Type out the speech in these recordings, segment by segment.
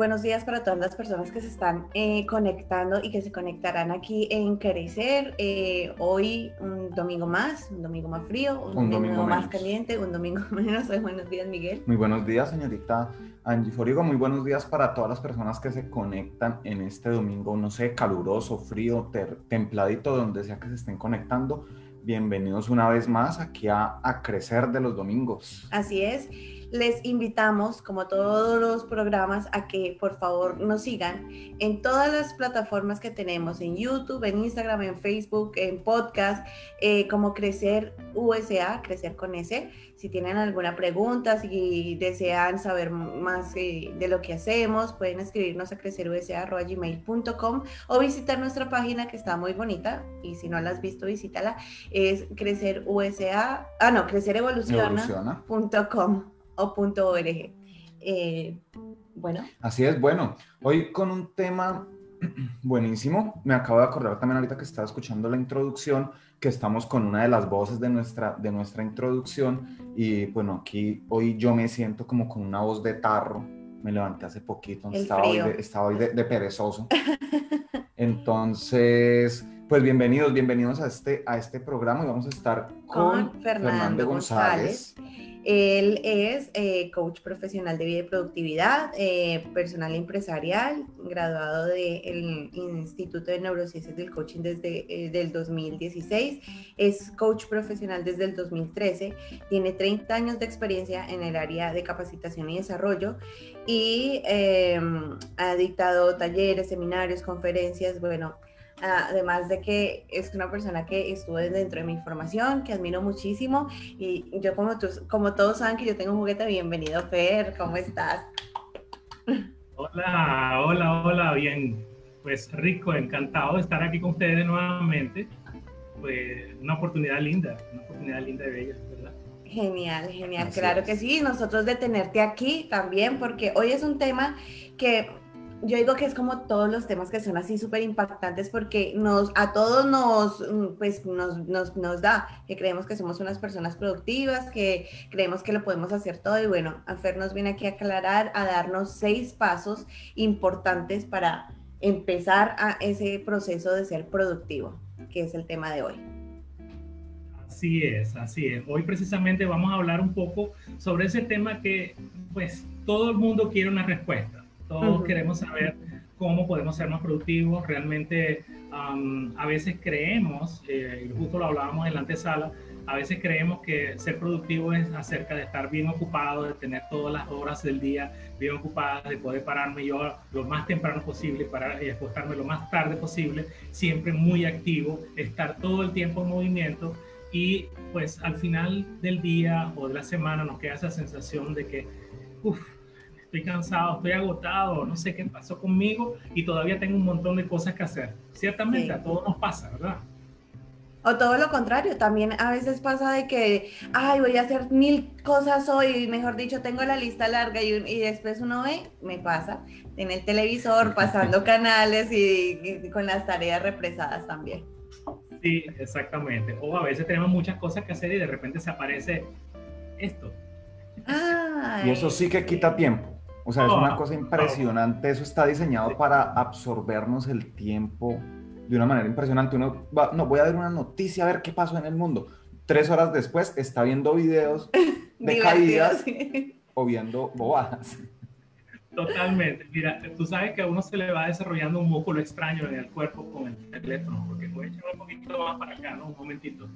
Buenos días para todas las personas que se están eh, conectando y que se conectarán aquí en Crecer. Eh, hoy un domingo más, un domingo más frío, un, Un domingo, domingo más caliente, un domingo menos. Buenos días, Miguel. Muy buenos días, señorita Angie Forigo. Muy buenos días para todas las personas que se conectan en este domingo, no sé, caluroso, frío, ter- templadito, donde sea que se estén conectando. Bienvenidos una vez más aquí a, a Crecer de los Domingos. Así es. Les invitamos, como todos los programas, a que por favor nos sigan en todas las plataformas que tenemos, en YouTube, en Instagram, en Facebook, en podcast, eh, como Crecer USA, Crecer con S. Si tienen alguna pregunta, si desean saber más eh, de lo que hacemos, pueden escribirnos a crecerusa.gmail.com o visitar nuestra página que está muy bonita y si no la has visto, visítala. Es Crecer USA, ah no, crecerevoluciona.com Evoluciona. o punto .org. Eh, bueno, Así es, bueno, hoy con un tema buenísimo. Me acabo de acordar también ahorita que estaba escuchando la introducción, que estamos con una de las voces de nuestra, de nuestra introducción. Y bueno, aquí hoy yo me siento como con una voz de tarro. Me levanté hace poquito, estaba hoy, de, estaba hoy de, de perezoso. Entonces, pues bienvenidos, bienvenidos a este, a este programa. Y vamos a estar con, Con Fernando González. Él es eh, coach profesional de vida y productividad, eh, personal empresarial, graduado del Instituto de Neurociencias del Coaching desde el del 2016, es coach profesional desde el 2013, tiene 30 años de experiencia en el área de capacitación y desarrollo y eh, ha dictado talleres, seminarios, conferencias, bueno, Además de que es una persona que estuvo dentro de mi formación, que admiro muchísimo. Y yo, como, tú, como todos saben que yo tengo un juguete, bienvenido, Fer, ¿cómo estás? Hola, hola, hola, bien. Pues rico, encantado de estar aquí con ustedes nuevamente. Pues una oportunidad linda, una oportunidad linda y bella, ¿verdad? Genial, genial, Así claro es. que sí. Nosotros de tenerte aquí también, porque hoy es un tema que yo digo que es como todos los temas que son así súper impactantes porque nos, a todos nos, mm, pues, nos, nos, nos da que creemos que somos unas personas productivas, que creemos que lo podemos hacer todo y bueno, a Fer nos viene aquí a aclarar, a darnos seis pasos importantes para empezar a ese proceso de ser productivo, que es el tema de hoy. Así es, así es. Hoy precisamente vamos a hablar un poco sobre ese tema que pues todo el mundo quiere una respuesta. Todos Ujú. queremos saber cómo podemos ser más productivos. Realmente am, a veces creemos, eh, y justo lo hablábamos en la antesala, a veces creemos que ser productivo es acerca de estar bien ocupado, de tener todas las horas del día bien ocupadas, de poder pararme yo lo más temprano posible para y acostarme lo más tarde posible, siempre muy activo, estar todo el tiempo en movimiento y pues al final del día o de la semana nos queda esa sensación de que, uff, estoy cansado, estoy agotado, no sé qué pasó conmigo y todavía tengo un montón de cosas que hacer. Ciertamente Sí. a todos nos pasa, ¿verdad? O todo lo contrario, también a veces pasa de que, ay, voy a hacer mil cosas hoy, mejor dicho, tengo la lista larga y, después uno ve, me pasa, en el televisor, pasando canales y, y con las tareas represadas también. Sí, exactamente. O a veces tenemos muchas cosas que hacer y de repente se aparece esto. Ay, Y eso sí que quita tiempo. O sea, es una cosa impresionante. Eso está diseñado para absorbernos el tiempo de una manera impresionante. Uno va, no, voy a ver una noticia, a ver qué pasó en el mundo. tres horas después está viendo videos de caídas o viendo bobadas. Totalmente. Mira, tú sabes que a uno se le va desarrollando un músculo extraño en el cuerpo con el teléfono, porque voy a echar un poquito más para acá, ¿no? Un momentito.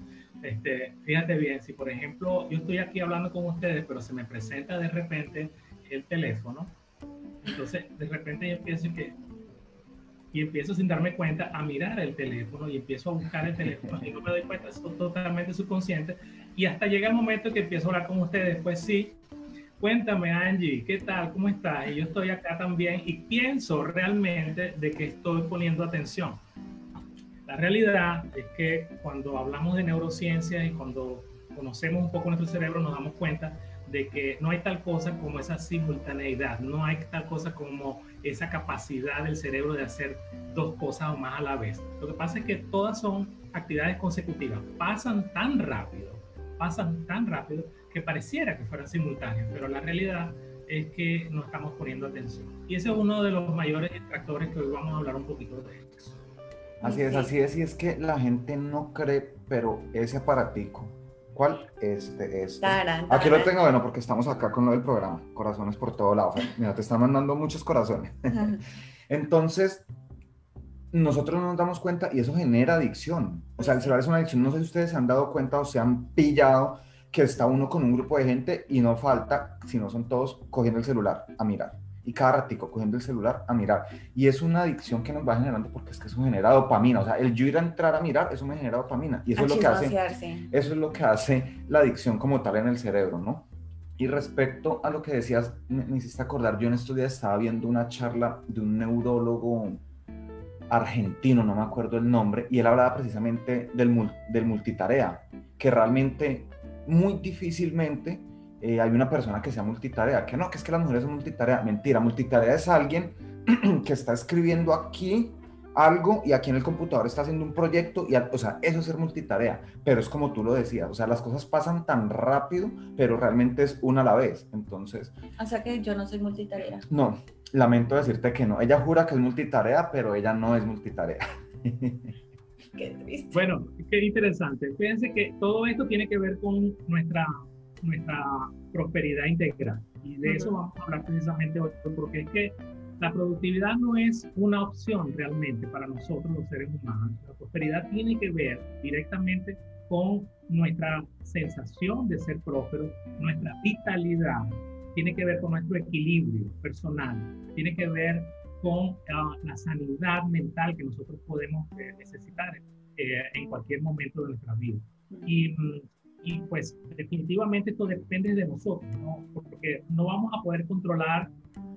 Este, fíjate bien, si por ejemplo yo estoy aquí hablando con ustedes, pero se me presenta de repente el teléfono, entonces de repente yo empiezo que y empiezo sin darme cuenta a mirar el teléfono y empiezo a buscar el teléfono y no me doy cuenta, soy totalmente subconsciente y hasta llega el momento que empiezo a hablar con ustedes, pues sí, cuéntame Angie, ¿qué tal? ¿Cómo estás? Y yo estoy acá también y pienso realmente de que estoy poniendo atención. La realidad es que cuando hablamos de neurociencia y cuando conocemos un poco nuestro cerebro nos damos cuenta de que no hay tal cosa como esa simultaneidad, no hay tal cosa como esa capacidad del cerebro de hacer dos cosas o más a la vez. Lo que pasa es que todas son actividades consecutivas, pasan tan rápido, pasan tan rápido que pareciera que fueran simultáneas, pero la realidad es que no estamos poniendo atención. Y ese es uno de los mayores distractores que hoy vamos a hablar un poquito de eso. Así es, así es, y es que la gente no cree, pero ese aparatico ¿Cuál? Este, este. Aquí lo tengo, bueno, porque estamos acá con lo del programa. Corazones por todo lado. Mira, te están mandando muchos corazones. Entonces, nosotros no nos damos cuenta y eso genera adicción. O sea, el celular es una adicción. No sé si ustedes se han dado cuenta o se han pillado que está uno con un grupo de gente y no falta, si no son todos, cogiendo el celular a mirar y cada ratico cogiendo el celular a mirar. Y es una adicción que nos va generando porque es que eso genera dopamina. O sea, el yo ir a entrar a mirar, eso me genera dopamina. Y eso es lo que hace, eso es lo que hace la adicción como tal en el cerebro, ¿no? Y respecto a lo que decías, me, hiciste acordar, yo en estos días estaba viendo una charla de un neurólogo argentino, no me acuerdo el nombre, y él hablaba precisamente del, del multitarea, que realmente muy difícilmente eh, hay una persona que sea multitarea, que no, que es que las mujeres son multitarea. Mentira, multitarea es alguien que está escribiendo aquí algo y aquí en el computador está haciendo un proyecto y, o sea, eso es ser multitarea, pero es como tú lo decías, o sea, las cosas pasan tan rápido, pero realmente es una a la vez, entonces... O sea que yo no soy multitarea. No, lamento decirte que no, ella jura que es multitarea, pero ella no es multitarea. Qué triste. Bueno, qué interesante. Fíjense que todo esto tiene que ver con nuestra nuestra prosperidad integral. Y de eso vamos a hablar precisamente hoy, porque es que la productividad no es una opción realmente para nosotros los seres humanos. La prosperidad tiene que ver directamente con nuestra sensación de ser próspero, nuestra vitalidad, tiene que ver con nuestro equilibrio personal, tiene que ver con ah, la sanidad mental que nosotros podemos eh, necesitar eh, en cualquier momento de nuestra vida. Y mm, y pues definitivamente esto depende de nosotros, ¿no? Porque no vamos a poder controlar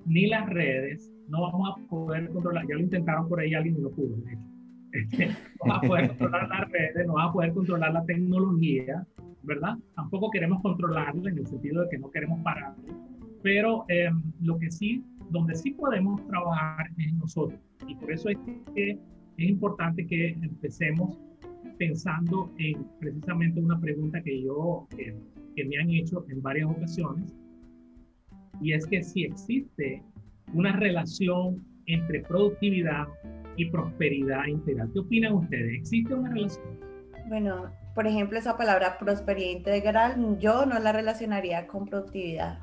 ni las redes, no vamos a poder controlar, ya lo intentaron por ahí, alguien no lo pudo, de hecho. Este, no vamos a poder controlar las redes, no vamos a poder controlar la tecnología, ¿verdad? Tampoco queremos controlarla en el sentido de que no queremos parar. Pero em, lo que sí, donde sí podemos trabajar es nosotros. Y por eso es que es importante que empecemos pensando en precisamente una pregunta que yo, que, me han hecho en varias ocasiones, y es que si existe una relación entre productividad y prosperidad integral. ¿Qué opinan ustedes? ¿Existe una relación? Bueno, por ejemplo, esa palabra prosperidad integral, yo no la relacionaría con productividad,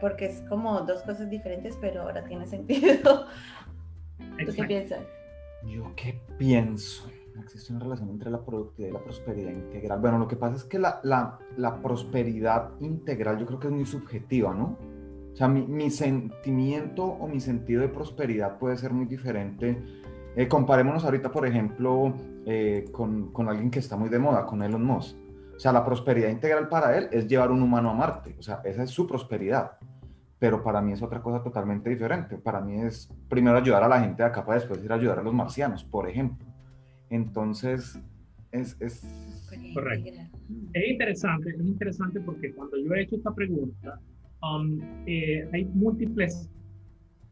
porque es como dos cosas diferentes, pero ahora tiene sentido. ¿Tú qué piensas? Yo qué pienso existe una relación entre la productividad y la prosperidad integral. Bueno, lo que pasa es que la, la, la prosperidad integral yo creo que es muy subjetiva, ¿no? O sea, mi, mi sentimiento o mi sentido de prosperidad puede ser muy diferente. Eh, comparémonos ahorita, por ejemplo, eh, con, con, alguien que está muy de moda, con Elon Musk. O sea, la prosperidad integral para él es llevar un humano a Marte. O sea, esa es su prosperidad. Pero para mí es otra cosa totalmente diferente. Para mí es primero ayudar a la gente de acá para después ir a ayudar a los marcianos, por ejemplo. Entonces, es, es... Correcto. Es interesante, es interesante porque cuando yo he hecho esta pregunta, um, eh, hay múltiples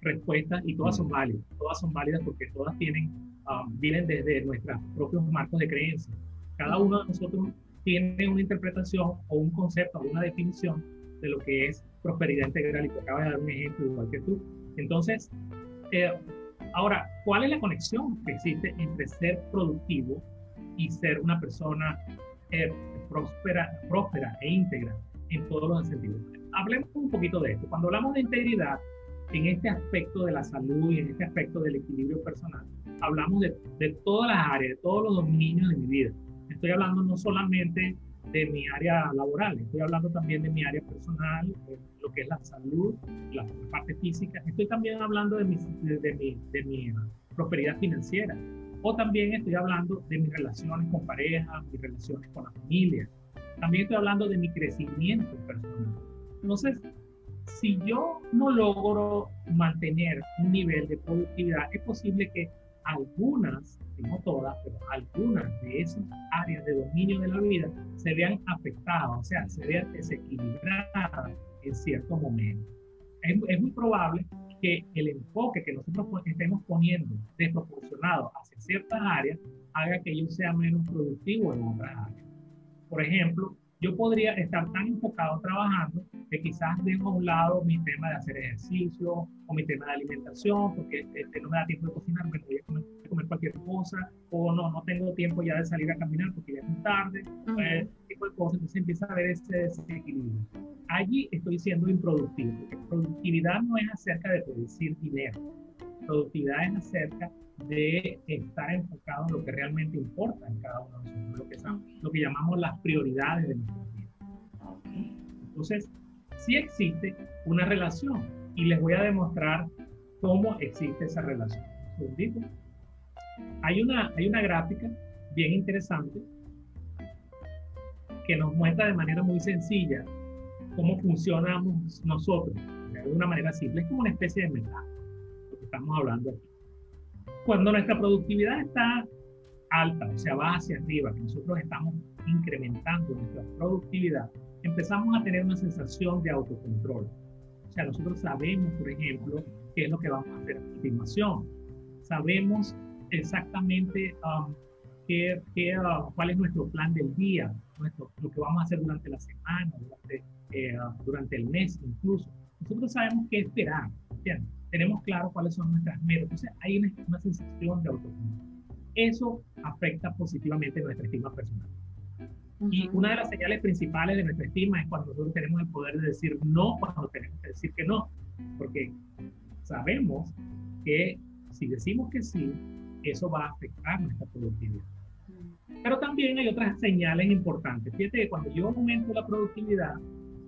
respuestas y todas son válidas. Todas son válidas porque todas tienen, um, vienen desde nuestros propios marcos de creencia. Cada uno de nosotros tiene una interpretación o un concepto o una definición de lo que es prosperidad integral y te acaba de dar un ejemplo igual que tú. Entonces, eh, Ahora, ¿cuál es la conexión que existe entre ser productivo y ser una persona eh, próspera, próspera e íntegra en todos los sentidos. Hablemos un poquito de esto. Cuando hablamos de integridad, en este aspecto de la salud y en este aspecto del equilibrio personal, hablamos de, de todas las áreas, de todos los dominios de mi vida. Estoy hablando no solamente de mi área laboral, estoy hablando también de mi área personal, lo que es la salud, la parte física, estoy también hablando de mi, de, mi, de mi prosperidad financiera, o también estoy hablando de mis relaciones con pareja, mis relaciones con la familia, también estoy hablando de mi crecimiento personal. Entonces, si yo no logro mantener un nivel de productividad, es posible que algunas no todas, pero algunas de esas áreas de dominio de la vida se vean afectadas, o sea, se vean desequilibradas en cierto momento. Es, es muy probable que el enfoque que nosotros estemos poniendo desproporcionado hacia ciertas áreas haga que yo sea menos productivo en otras áreas. Por ejemplo, yo podría estar tan enfocado trabajando que quizás dejo a un lado mi tema de hacer ejercicio o mi tema de alimentación, porque este, no me da tiempo de cocinar, me voy a comer, comer, cualquier cosa, o no, no tengo tiempo ya de salir a caminar porque ya es muy tarde, uh tipo de cosas, entonces empieza a haber ese desequilibrio. Allí estoy siendo improductivo, porque productividad no es acerca de producir dinero, productividad es acerca de estar enfocado en lo que realmente importa en cada uno de nosotros, lo que, lo que llamamos las prioridades de nuestra vida. Entonces, sí existe una relación y les voy a demostrar cómo existe esa relación. Hay una, hay una gráfica bien interesante que nos muestra de manera muy sencilla cómo funcionamos nosotros, de una manera simple. Es como una especie de metáfora, lo que estamos hablando aquí. Cuando nuestra productividad está alta, o sea, va hacia arriba, que nosotros estamos incrementando nuestra productividad, empezamos a tener una sensación de autocontrol. O sea, nosotros sabemos, por ejemplo, qué es lo que vamos a hacer a continuación. Sabemos exactamente um, qué, qué, uh, cuál es nuestro plan del día, nuestro, lo que vamos a hacer durante la semana, durante, eh, durante el mes incluso. Nosotros sabemos qué esperar. ¿entiendes? Tenemos claro cuáles son nuestras metas. Entonces hay una, una sensación de autocontrol. Eso afecta positivamente nuestra estima personal. Y una de las señales principales de nuestra estima es cuando nosotros tenemos el poder de decir no cuando tenemos que decir que no. Porque sabemos que si decimos que sí, eso va a afectar nuestra productividad. Pero también hay otras señales importantes. Fíjate que cuando yo aumento la productividad,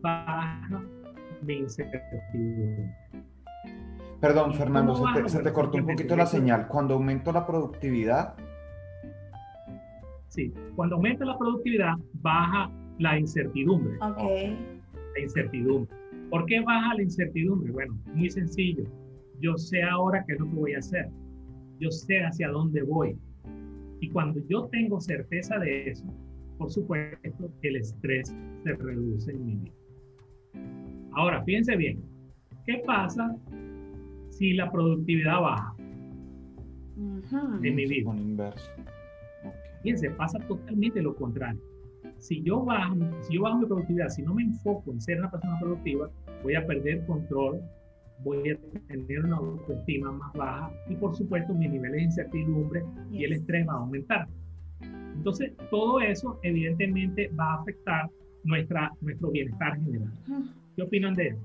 baja mi incertidumbre. Perdón, Fernando, se te, cortó un poquito la señal. Cuando aumento la productividad. Sí, cuando aumenta la productividad, baja la incertidumbre. Ok. La incertidumbre. ¿Por qué baja la incertidumbre? Bueno, muy sencillo. Yo sé ahora qué es lo que voy a hacer. Yo sé hacia dónde voy. Y cuando yo tengo certeza de eso, por supuesto, el estrés se reduce en mi vida. Ahora, fíjense bien, ¿qué pasa si la productividad baja de mi vida. inverso. Fíjense, pasa totalmente lo contrario. Si yo, bajo, si yo bajo mi productividad, si no me enfoco en ser una persona productiva, voy a perder control, voy a tener una autoestima más baja y por supuesto mis niveles de incertidumbre y el estrés va a aumentar. Entonces, todo eso evidentemente va a afectar nuestra, nuestro bienestar general. ¿Qué opinan de eso?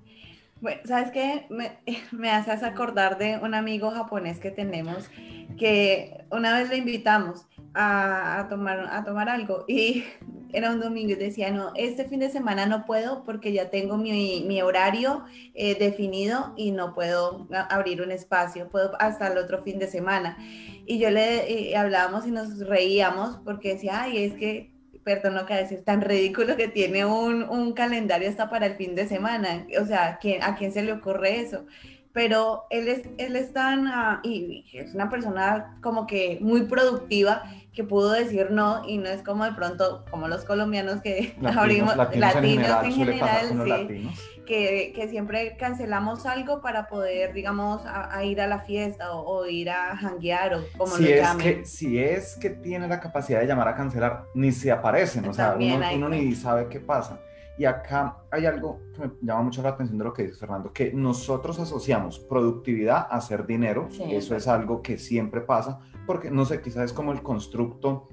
Bueno, ¿sabes qué? Me, me, haces acordar de un amigo japonés que tenemos que una vez le invitamos a, a, tomar, a tomar algo y era un domingo y decía, no, este fin de semana no puedo porque ya tengo mi, mi horario eh, definido y no puedo abrir un espacio, puedo hasta el otro fin de semana. Y yo le hablábamos y nos reíamos porque decía, ay, es que perdón lo que decir, tan ridículo que tiene un, un, calendario hasta para el fin de semana. O sea, ¿a quién se le ocurre eso? Pero él es, él es tan, uh, y es una persona como que muy productiva que pudo decir no y no es como de pronto como los colombianos que latinos, abrimos latinos, latinos en general, en general sí, que, que, siempre cancelamos algo para poder digamos a, a ir a la fiesta o, o, ir a janguear o como si lo es llamen. que si es que tiene la capacidad de llamar a cancelar ni se aparecen o sea uno, uno ni sabe qué pasa y acá hay algo que me llama mucho la atención de lo que dice Fernando, que nosotros asociamos productividad a hacer dinero. Sí, Eso es algo que siempre pasa, porque no sé, quizás es como el constructo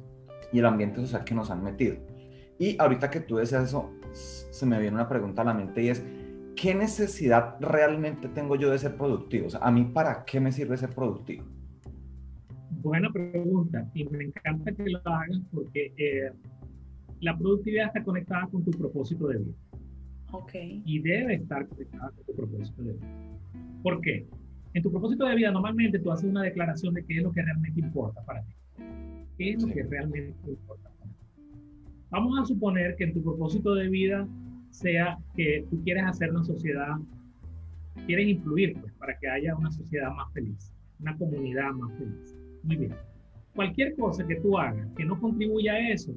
y el ambiente social que nos han metido. Y ahorita que tú decías eso, se me viene una pregunta a la mente y es, ¿qué necesidad realmente tengo yo de ser productivo? O sea, ¿a mí para qué me sirve ser productivo? Buena pregunta y me encanta que lo hagas porque eh, la productividad está conectada con tu propósito de vida. Ok. Y debe estar conectada con tu propósito de vida. ¿Por qué? En tu propósito de vida normalmente tú haces una declaración de qué es lo que realmente importa para ti. ¿Qué es lo que realmente importa para ti? Vamos a suponer que en tu propósito de vida sea que tú quieres hacer una sociedad, quieres influir pues, para que haya una sociedad más feliz, una comunidad más feliz. Muy bien. Cualquier cosa que tú hagas que no contribuya a eso,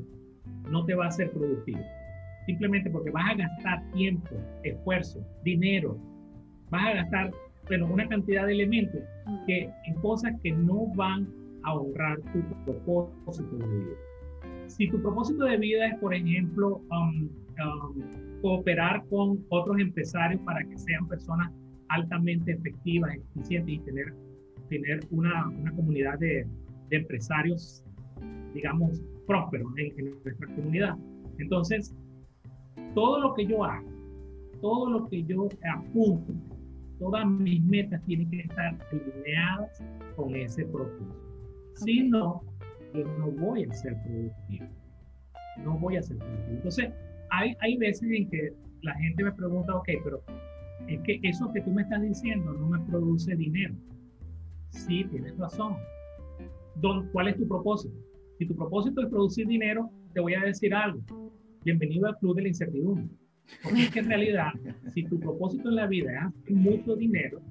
no te va a hacer productivo. Simplemente porque vas a gastar tiempo, esfuerzo, dinero, vas a gastar bueno, una cantidad de elementos que, en cosas que no van a honrar tu propósito de vida. Si tu propósito de vida es, por ejemplo, um, um, cooperar con otros empresarios para que sean personas altamente efectivas, eficientes y tener, tener una, una comunidad de, de, empresarios, digamos, prósperos en, en nuestra comunidad. Entonces, todo lo que yo haga, todo lo que yo apunto, todas mis metas tienen que estar alineadas con ese propósito. Si no, yo no voy a ser productivo. No voy a ser productivo. Entonces, hay, hay veces en que la gente me pregunta, ok, pero es que eso que tú me estás diciendo no me produce dinero. Sí, tienes razón. ¿Cuál es tu propósito? Si tu propósito es producir dinero, te voy a decir algo. Bienvenido al club de la incertidumbre. Porque es que en realidad, si tu propósito en la vida es mucho dinero,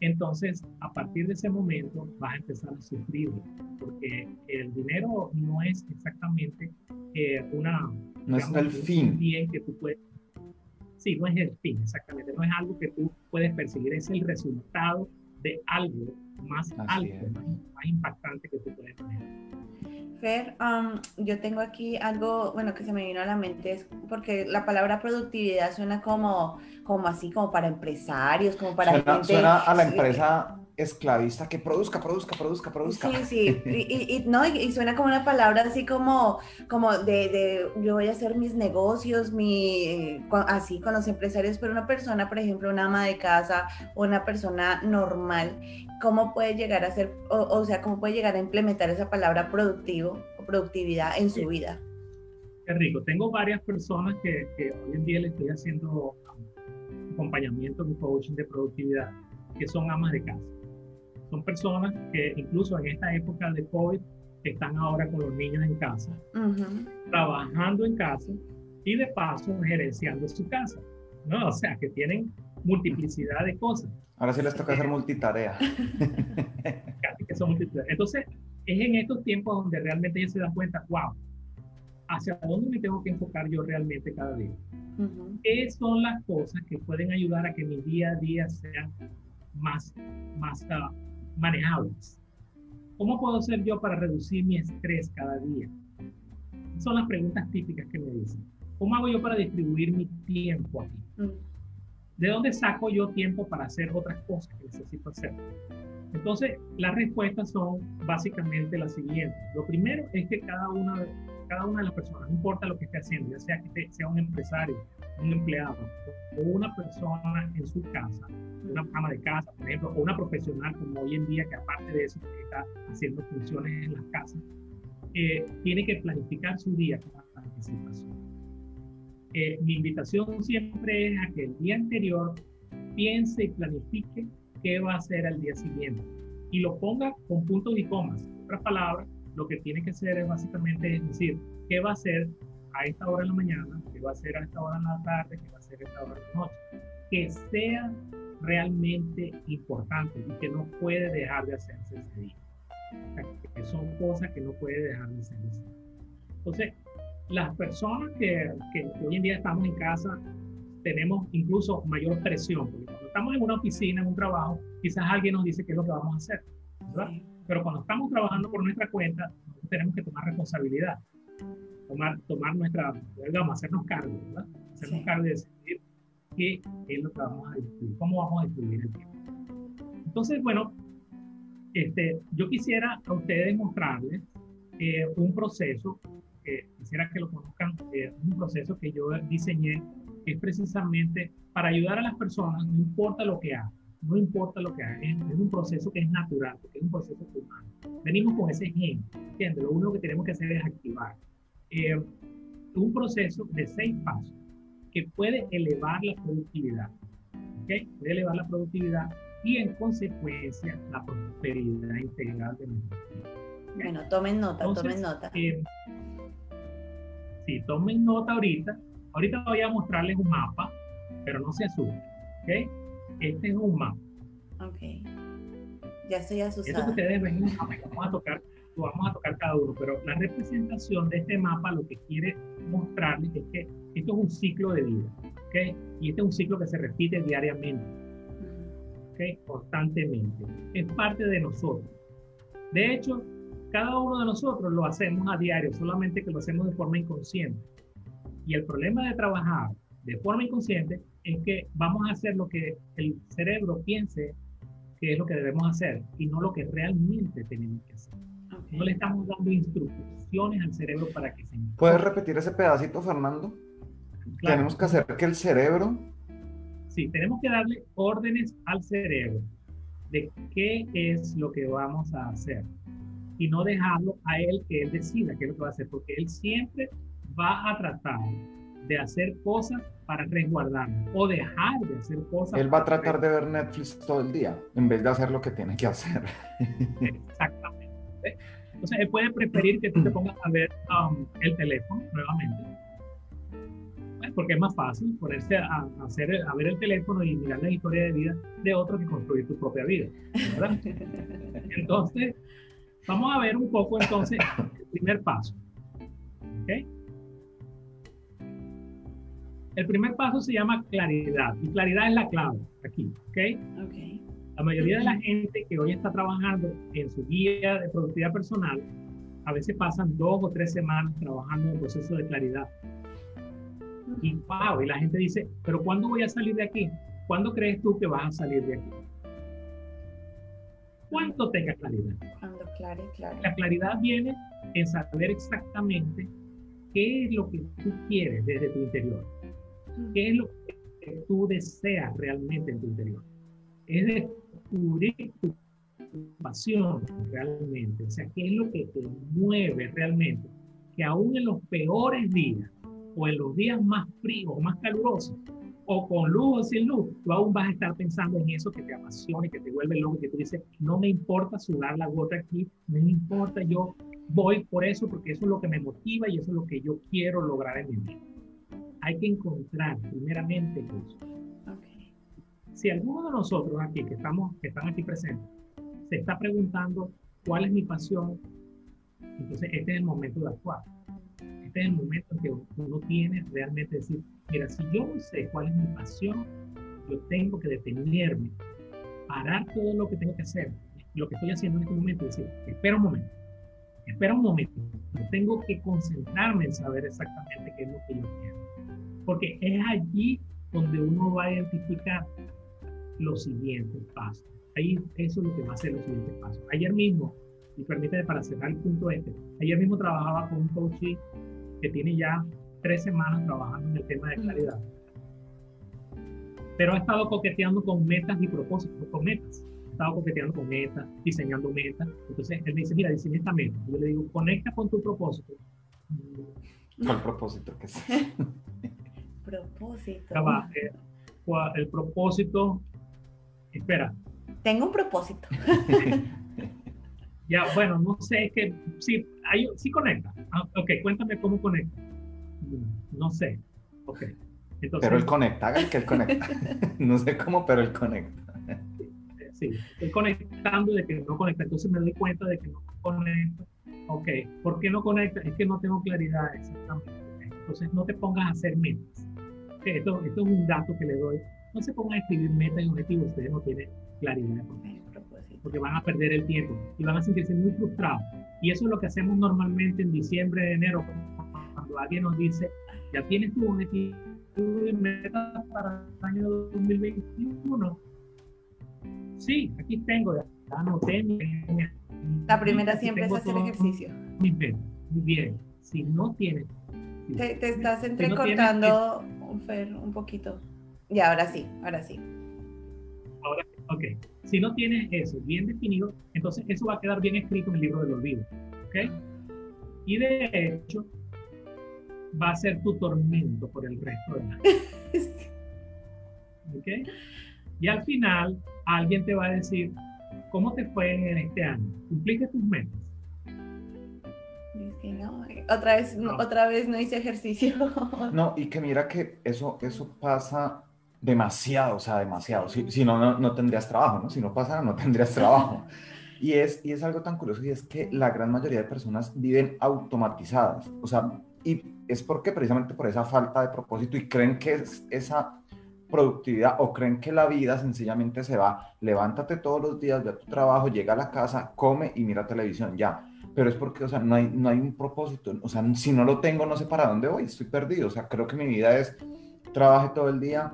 entonces a partir de ese momento vas a empezar a sufrir, porque el dinero no es exactamente eh, una... No es el fin. Bien que tú puedes... Sí, no es el fin, exactamente. No es algo que tú puedes perseguir, es el resultado de algo más alto, más, más, impactante que tú puedes tener. Fer, um, yo tengo aquí algo, bueno, que se me vino a la mente, es porque la palabra productividad suena como, como así, como para empresarios, como para suena, gente... Suena a la empresa esclavista que produzca, produzca, produzca, produzca. Sí, sí, y, y, no, y, suena como una palabra así como, como de, de, yo voy a hacer mis negocios, mi, así con los empresarios, pero una persona, por ejemplo, una ama de casa, una persona normal, ¿cómo puede llegar a ser, o, o sea, cómo puede llegar a implementar esa palabra productivo o productividad en su vida? Qué rico. Tengo varias personas que, que hoy en día le estoy haciendo acompañamiento y coaching de productividad, que son amas de casa son personas que incluso en esta época de COVID están ahora con los niños en casa, uh -huh. trabajando en casa y de paso gerenciando su casa. ¿no? O sea, que tienen multiplicidad de cosas. Ahora sí les toca hacer multitarea. Casi que son multitarea. Entonces, es en estos tiempos donde realmente ellos se dan cuenta, wow, hacia dónde me tengo que enfocar yo realmente cada día. Uh -huh. ¿Qué son las cosas que pueden ayudar a que mi día a día sean más, más uh, manejables. ¿Cómo puedo hacer yo para reducir mi estrés cada día? Son las preguntas típicas que me dicen. ¿Cómo hago yo para distribuir mi tiempo aquí? ¿De dónde saco yo tiempo para hacer otras cosas que necesito hacer? Entonces, las respuestas son básicamente las siguientes. Lo primero es que cada una, cada una de las personas, no importa lo que esté haciendo, ya sea que sea un empresario, un empleado o una persona en su casa, una ama de casa, por ejemplo, o una profesional como hoy en día que aparte de eso está haciendo funciones en las casas, eh, tiene que planificar su día con anticipación. Eh, mi invitación siempre es a que el día anterior piense y planifique qué va a hacer al día siguiente y lo ponga con puntos y comas. En otras palabras, lo que tiene que hacer es básicamente es decir, qué va a hacer a esta hora de la mañana, qué va a hacer a esta hora de la tarde, qué va a hacer a esta hora de la noche. Que sea realmente importante y que no puede dejar de hacerse ese día. O sea, que son cosas que no puede dejar de hacerse ese día. Entonces, las personas que, que, hoy en día estamos en casa tenemos incluso mayor presión, porque cuando estamos en una oficina, en un trabajo, quizás alguien nos dice qué es lo que vamos a hacer, ¿verdad? Pero cuando estamos trabajando por nuestra cuenta, tenemos que tomar responsabilidad, tomar, tomar nuestra, digamos, hacernos cargo, ¿verdad? Hacernos sí. cargo de decidir qué es lo que vamos a distribuir, cómo vamos a distribuir el tiempo. Entonces, bueno, este, yo quisiera a ustedes mostrarles eh, un proceso porque quisiera que lo conozcan, es un proceso que yo diseñé que es precisamente para ayudar a las personas, no importa lo que hagan, no importa lo que hagan, es, un proceso que es natural, porque es un proceso humano. Venimos con ese gen, ¿entiendes? Lo único que tenemos que hacer es activar. Eh, un proceso de seis pasos que puede elevar la productividad, ¿ok? Puede elevar la productividad y en consecuencia la prosperidad integral de nuestra vida. Bueno, tomen nota, tomen nota. Eh, sí, tomen nota ahorita. Ahorita voy a mostrarles un mapa, pero no se asusten, ¿ok? Este es un mapa. Ok. Ya estoy asustada. Esto que ustedes ven vamos a tocar, vamos a tocar cada uno, pero la representación de este mapa lo que quiere mostrarles es que esto es un ciclo de vida, ¿ok? Y este es un ciclo que se repite diariamente, ¿ok? Constantemente. Es parte de nosotros. De hecho, cada uno de nosotros lo hacemos a diario, solamente que lo hacemos de forma inconsciente. Y el problema de trabajar de forma inconsciente es que vamos a hacer lo que el cerebro piense que es lo que debemos hacer y no lo que realmente tenemos que hacer. No le estamos dando instrucciones al cerebro para que se... ¿Puedes repetir ese pedacito, Fernando? Tenemos que hacer que el cerebro... Sí, tenemos que darle órdenes al cerebro de qué es lo que vamos a hacer y no dejarlo a él que él decida qué es lo que va a hacer, porque él siempre va a tratar de hacer cosas para resguardarnos o dejar de hacer cosas. Él va a tratar de ver Netflix todo el día en vez de hacer lo que tiene que hacer. Exactamente. Entonces, él puede preferir que tú te pongas a ver um, el teléfono nuevamente. Pues, porque es más fácil ponerse a, hacer, a ver el teléfono y mirar la historia de vida de otro que construir tu propia vida. ¿verdad? Entonces, Vamos a ver un poco entonces el primer paso. ¿Okay? El primer paso se llama claridad y claridad es la clave aquí. ¿okay? Okay. La mayoría de la gente que hoy está trabajando en su guía de productividad personal, a veces pasan dos o tres semanas trabajando en el proceso de claridad. Y wow, y la gente dice, pero ¿cuándo voy a salir de aquí? ¿Cuándo crees tú que vas a salir de aquí? ¿Cuánto tenga claridad? La claridad viene en saber exactamente qué es lo que tú quieres desde tu interior. ¿Qué es lo que tú deseas realmente en tu interior? Es descubrir tu pasión realmente. O sea, qué es lo que te mueve realmente. Que aún en los peores días o en los días más fríos más calurosos, o con luz o sin luz, tú aún vas a estar pensando en eso que te apasiona y que te vuelve loco, que tú dices, no me importa sudar la gota aquí, no me importa, yo voy por eso porque eso es lo que me motiva y eso es lo que yo quiero lograr en mi vida. Hay que encontrar primeramente eso. Si alguno de nosotros aquí, que, estamos, que están aquí presentes, se está preguntando cuál es mi pasión, entonces este es el momento de actuar. Este es el momento en que uno tiene realmente decir, Mira, si yo sé cuál es mi pasión, yo tengo que detenerme, parar todo lo que tengo que hacer, lo que estoy haciendo en este momento, y decir, espera un momento, espera un momento, yo tengo que concentrarme en saber exactamente qué es lo que yo quiero. Porque es allí donde uno va a identificar los siguientes pasos. Ahí eso es lo que va a ser los siguientes pasos. Ayer mismo, y permíteme para cerrar el punto este, ayer mismo trabajaba con un coach que tiene ya tres semanas trabajando en el tema de claridad. Pero ha estado coqueteando con metas y propósitos, con metas. Ha estado coqueteando con metas, diseñando metas. Entonces él me dice, mira, diseña esta meta. Yo le digo, conecta con tu propósito. ¿Cuál propósito que es? propósito. Eh, el propósito, espera. Tengo un propósito. ya, bueno, no sé, es que sí, hay, sí conecta. Ah, ok, cuéntame cómo conecta no sé. Ok. pero él conecta, haga que él conecta. no sé cómo, pero él conecta. sí, estoy conectando de que no conecta. Entonces me doy cuenta de que no conecta. Ok, ¿por qué no conecta? Es que no tengo claridad exactamente. Entonces no te pongas a hacer metas. esto, esto es un dato que le doy. No se pongan a escribir metas y objetivos, ustedes no tienen claridad porque van a perder el tiempo y van a sentirse muy frustrados. Y eso es lo que hacemos normalmente en diciembre, enero, alguien nos dice, ya tienes tu objetivo y meta para el año 2021. Sí, aquí tengo, ya anoté La primera siempre es hacer ejercicio. Muy bien, muy bien. si no tienes... Te, te estás entrecortando, Fer, un poquito. Y ahora sí, ahora sí. Ahora, ok. Si no tienes eso bien definido, entonces eso va a quedar bien escrito en el libro del olvido. ¿Ok? Y de hecho, va a ser tu tormento por el resto del año. ¿Ok? Y al final, alguien te va a decir, ¿cómo te fue en este año? ¿Cumpliste tus metas? no, otra vez, no. otra vez no hice ejercicio. No, y que mira que eso, eso pasa demasiado, o sea, demasiado. Si, si no, no, no, tendrías trabajo, ¿no? Si no pasara, no tendrías trabajo. Y es, y es algo tan curioso y es que la gran mayoría de personas viven automatizadas. O sea, y es porque precisamente por esa falta de propósito y creen que es esa productividad o creen que la vida sencillamente se va, levántate todos los días, ve a tu trabajo, llega a la casa, come y mira televisión, ya. Pero es porque, o sea, no hay, no hay un propósito. O sea, si no lo tengo, no sé para dónde voy, estoy perdido. O sea, creo que mi vida es trabaje todo el día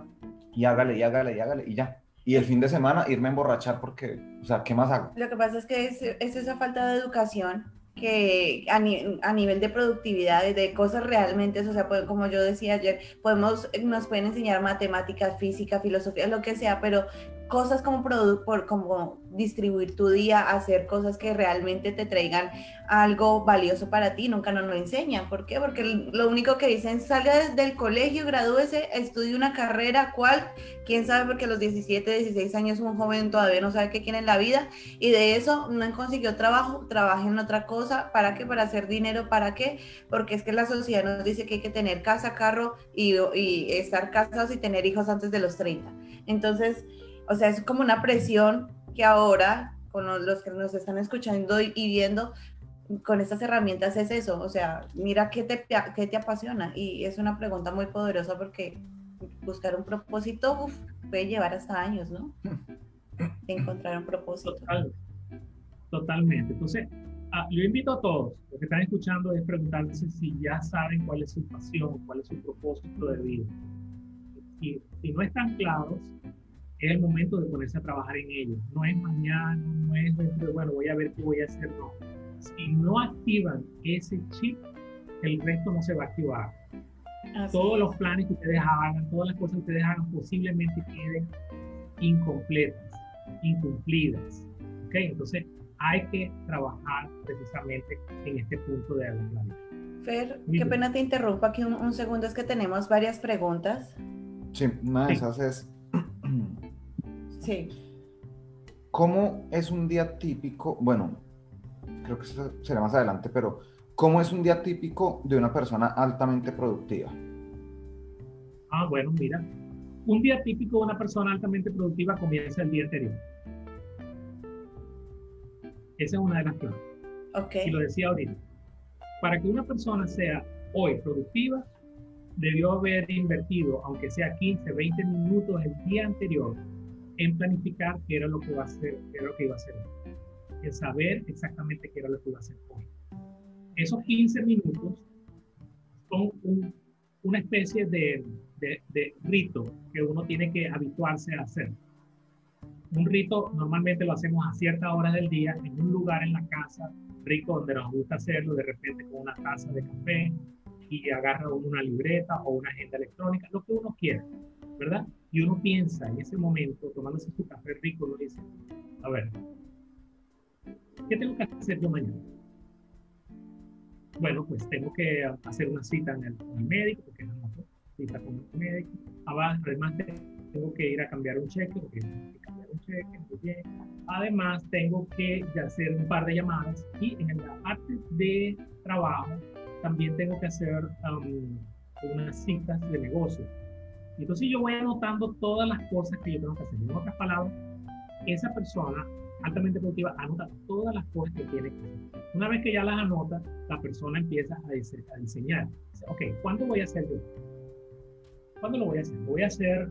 y hágale, y hágale, y hágale, y ya y el fin de semana irme a emborrachar porque, o sea, ¿qué más hago? Lo que pasa es que es, es esa falta de educación que a, nivel de productividad, de cosas realmente, o sea, como yo decía ayer, podemos, nos pueden enseñar matemáticas, física, filosofía, lo que sea, pero cosas como, por, como distribuir tu día, hacer cosas que realmente te traigan algo valioso para ti, nunca nos lo enseñan. ¿Por qué? Porque lo único que dicen, salga del colegio, gradúese, estudie una carrera, ¿cuál? ¿Quién sabe? Porque a los 17, 16 años un joven todavía no sabe qué quiere en la vida y de eso no consiguió trabajo, trabaja en otra cosa. ¿Para qué? Para hacer dinero, ¿para qué? Porque es que la sociedad nos dice que hay que tener casa, carro y, y estar casados y tener hijos antes de los 30. Entonces, o sea, es como una presión que ahora, con los que nos están escuchando y viendo, con estas herramientas es eso. O sea, mira qué te, qué te apasiona. Y es una pregunta muy poderosa porque buscar un propósito puede llevar hasta años, ¿no? encontrar un propósito. totalmente. Entonces, ah, yo invito a todos, los que están escuchando, es preguntarse si ya saben cuál es su pasión, cuál es su propósito de vida. Y si no están claros, es el momento de ponerse a trabajar en ello. No es mañana, no es bueno, voy a ver qué voy a hacer, no. Si no activan ese chip, el resto no se va a activar. Todos los planes que ustedes hagan, todas las cosas que ustedes hagan posiblemente queden incompletas, incumplidas. ¿Ok? Entonces hay que trabajar precisamente en este punto de la Fer, qué pena te interrumpo aquí un, un, segundo, es que tenemos varias preguntas. Sí, una de esas es, Sí. ¿Cómo es un día típico? Bueno, creo que eso será más adelante, pero ¿cómo es un día típico de una persona altamente productiva? Ah, bueno, mira, un día típico de una persona altamente productiva comienza el día anterior. Esa es una de las claves. Okay. Y lo decía ahorita. Para que una persona sea hoy productiva, debió haber invertido, aunque sea 15, 20 minutos el día anterior en planificar qué era lo que, va a hacer, qué era lo que iba a hacer hoy, en saber exactamente qué era lo que iba a hacer hoy. Esos 15 minutos son una especie de, de, de rito que uno tiene que habituarse a hacer. Un rito normalmente lo hacemos a ciertas horas del día, en un lugar en la casa, rico donde nos gusta hacerlo, de repente con una taza de café y agarra una libreta o una agenda electrónica, lo que uno quiera, ¿verdad? Y uno piensa en ese momento, tomándose su café rico, uno dice, a ver, ¿qué tengo que hacer yo mañana? Bueno, pues tengo que hacer una cita en el, con el médico, porque es una cita con el médico. Además, tengo que ir a cambiar un cheque, porque tengo que cambiar un cheque, muy bien. Además, tengo que hacer un par de llamadas y en la parte de trabajo también tengo que hacer um, unas citas de negocios entonces yo voy anotando todas las cosas que yo tengo que hacer. En otras palabras, esa persona altamente productiva anota todas las cosas que tiene que hacer. Una vez que ya las anota, la persona empieza a, diseñar. ok, ¿cuándo voy a hacer yo? ¿Cuándo lo voy a hacer? ¿Lo voy a hacer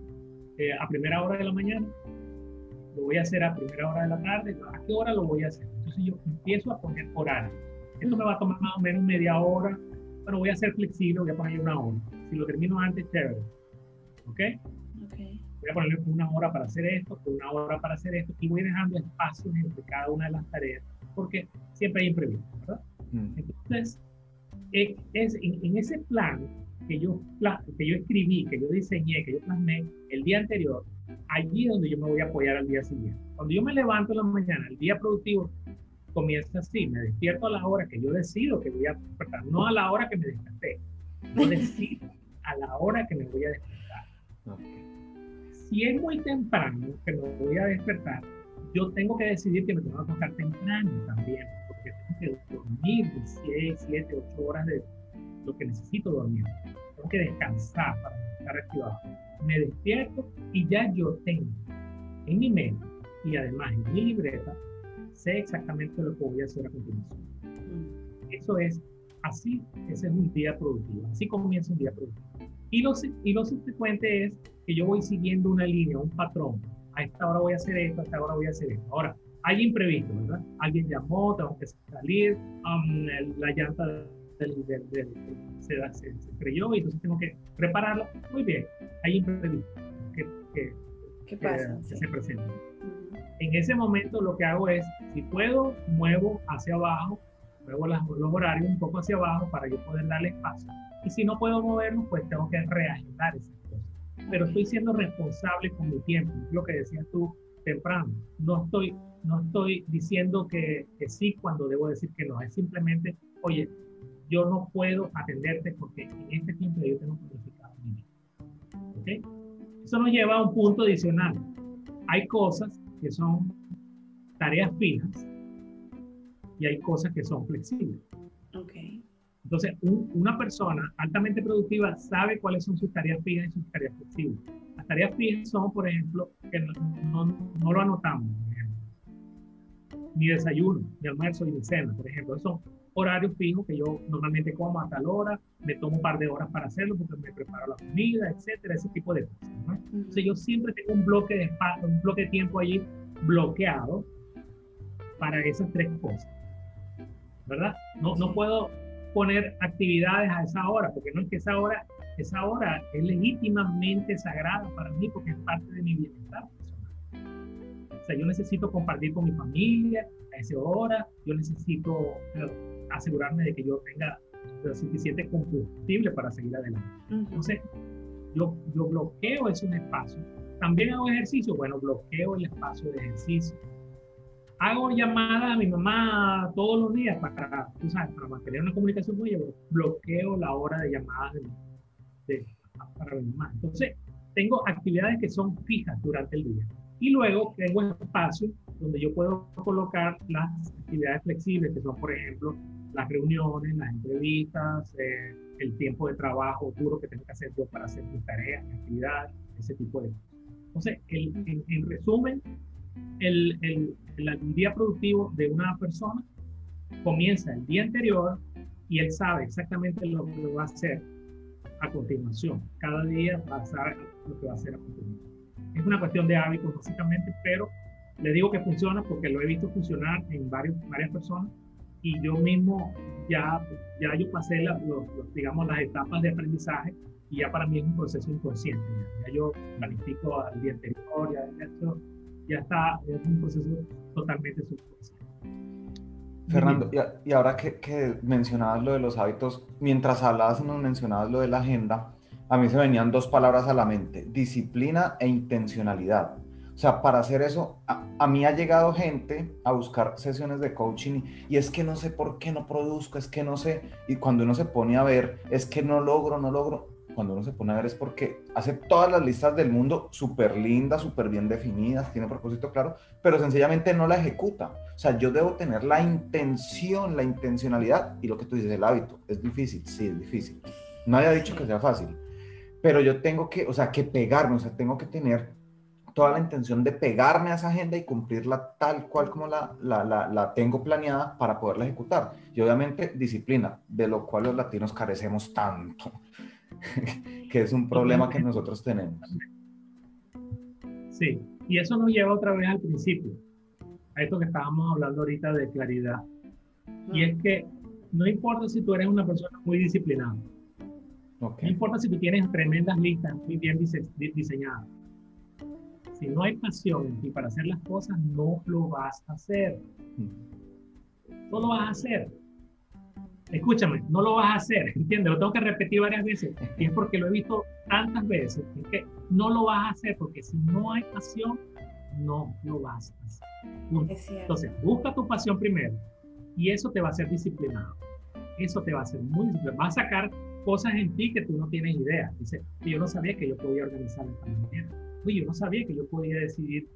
eh, a primera hora de la mañana? ¿Lo voy a hacer a primera hora de la tarde? ¿A qué hora lo voy a hacer? Entonces yo empiezo a poner horario. Esto me va a tomar más o menos media hora. Bueno, voy a ser flexible, voy a poner una hora. Si lo termino antes, chévere ¿ok? Voy a ponerle una hora para hacer esto, una hora para hacer esto, y voy dejando espacios entre cada una de las tareas, porque siempre hay imprevistos, ¿verdad? Mm. Entonces, eh, es, en, ese plan que yo, que yo escribí, que yo diseñé, que yo plasmé el día anterior, allí es donde yo me voy a apoyar al día siguiente. Cuando yo me levanto en la mañana, el día productivo comienza así, me despierto a la hora que yo decido que voy a despertar, no a la hora que me desperté, yo decido a la hora que me voy a despertar. Si es muy temprano que me voy a despertar, yo tengo que decidir que me tengo que acostar temprano también, porque tengo que dormir 6, 7, 8 horas de lo que necesito dormir. Tengo que descansar para estar activado. Me despierto y ya yo tengo en mi mente y además en mi libreta, sé exactamente lo que voy a hacer a continuación. Mm. Eso es así, ese es un día productivo, así comienza un día productivo. Y lo, y lo subsecuente es que yo voy siguiendo una línea, un patrón. A esta hora voy a hacer esto, a esta hora voy a hacer esto. Ahora, hay imprevisto, ¿verdad? Alguien llamó, tengo que salir, um, la llanta del, del, del, se, se, se, estrelló y entonces tengo que prepararlo. Muy bien, hay imprevisto que, que, ¿Qué pasa? que se presentan. En ese momento lo que hago es, si puedo, muevo hacia abajo, muevo los, los horarios un poco hacia abajo para yo poder darle espacio. Y si no puedo moverlo, pues tengo que reagendar esas cosas. Pero estoy siendo responsable con mi tiempo, lo que decías tú temprano. No estoy, no estoy diciendo que, que sí cuando debo decir que no, es simplemente, oye, yo no puedo atenderte porque en este tiempo yo tengo planificado mi vida. ¿Ok? Eso nos lleva a un punto adicional. Hay cosas que son tareas fijas y hay cosas que son flexibles. Entonces, un, una persona altamente productiva sabe cuáles son sus tareas fijas y sus tareas flexibles. Las tareas fijas son, por ejemplo, que no, no, no lo anotamos, mi desayuno, mi almuerzo y mi cena, por ejemplo. Son horarios fijos que yo normalmente como a tal hora, me tomo un par de horas para hacerlo porque me preparo la comida, etcétera, ese tipo de cosas. ¿no? Entonces yo siempre tengo un bloque de espacio, un bloque de tiempo allí bloqueado para esas tres cosas. ¿Verdad? No, no puedo poner actividades a esa hora, porque no es que esa hora, esa hora es legítimamente sagrada para mí porque es parte de mi bienestar personal. O sea, yo necesito compartir con mi familia a esa hora, yo necesito asegurarme de que yo tenga suficiente combustible para seguir adelante. Entonces, yo, yo bloqueo ese espacio. También hago ejercicio, bueno, bloqueo el espacio de ejercicio. Hago llamadas a mi mamá todos los días para, tú sabes, para mantener una comunicación con ella, bloqueo la hora de llamadas de, para mi mamá. Entonces, tengo actividades que son fijas durante el día. Y luego tengo espacio donde yo puedo colocar las actividades flexibles, que son, por ejemplo, las reuniones, las entrevistas, eh, el tiempo de trabajo duro que tengo que hacer yo para hacer mis tareas, actividades, ese tipo de cosas. Entonces, el, en, resumen, el, el, el, día productivo de una persona comienza el día anterior y él sabe exactamente lo que va a hacer a continuación. Cada día va a saber lo que va a hacer a continuación. Es una cuestión de hábitos, básicamente, pero le digo que funciona porque lo he visto funcionar en varios, varias personas y yo mismo ya, ya yo pasé la, digamos, las etapas de aprendizaje y ya para mí es un proceso inconsciente. Ya, yo planifico al día anterior, ya, esto, ya está, es un proceso totalmente subconsciente. Fernando, y, ahora que, que, mencionabas lo de los hábitos, mientras hablabas y nos mencionabas lo de la agenda, a mí se venían dos palabras a la mente, disciplina e intencionalidad. O sea, para hacer eso, a, mí ha llegado gente a buscar sesiones de coaching y, es que no sé por qué no produzco, es que no sé, y cuando uno se pone a ver, es que no logro, no logro, cuando uno se pone a ver es porque hace todas las listas del mundo súper lindas, súper bien definidas, tiene propósito claro, pero sencillamente no la ejecuta. O sea, yo debo tener la intención, la intencionalidad y lo que tú dices, el hábito. Es difícil, sí, es difícil. No haya dicho que sea fácil, pero yo tengo que, o sea, que pegarme, o sea, tengo que tener toda la intención de pegarme a esa agenda y cumplirla tal cual como la, la, la, tengo planeada para poderla ejecutar. Y obviamente disciplina, de lo cual los latinos carecemos tanto, que es un problema que nosotros tenemos. Sí, y eso nos lleva otra vez al principio, a esto que estábamos hablando ahorita de claridad. Y es que no importa si tú eres una persona muy disciplinada, no importa si tú tienes tremendas listas muy bien diseñadas, si no hay pasión en ti para hacer las cosas, no lo vas a hacer. No lo vas a hacer. Escúchame, no lo vas a hacer, ¿entiendes? Lo tengo que repetir varias veces. Y es porque lo he visto tantas veces. Es que no lo vas a hacer porque si no hay pasión, no lo vas a hacer. Entonces, busca tu pasión primero y eso te va a hacer disciplinado. Eso te va a hacer muy disciplinado. Va a sacar cosas en ti que tú no tienes idea. Dice, yo no sabía que yo podía organizar esta manera. Oye, yo no sabía que yo podía decidir.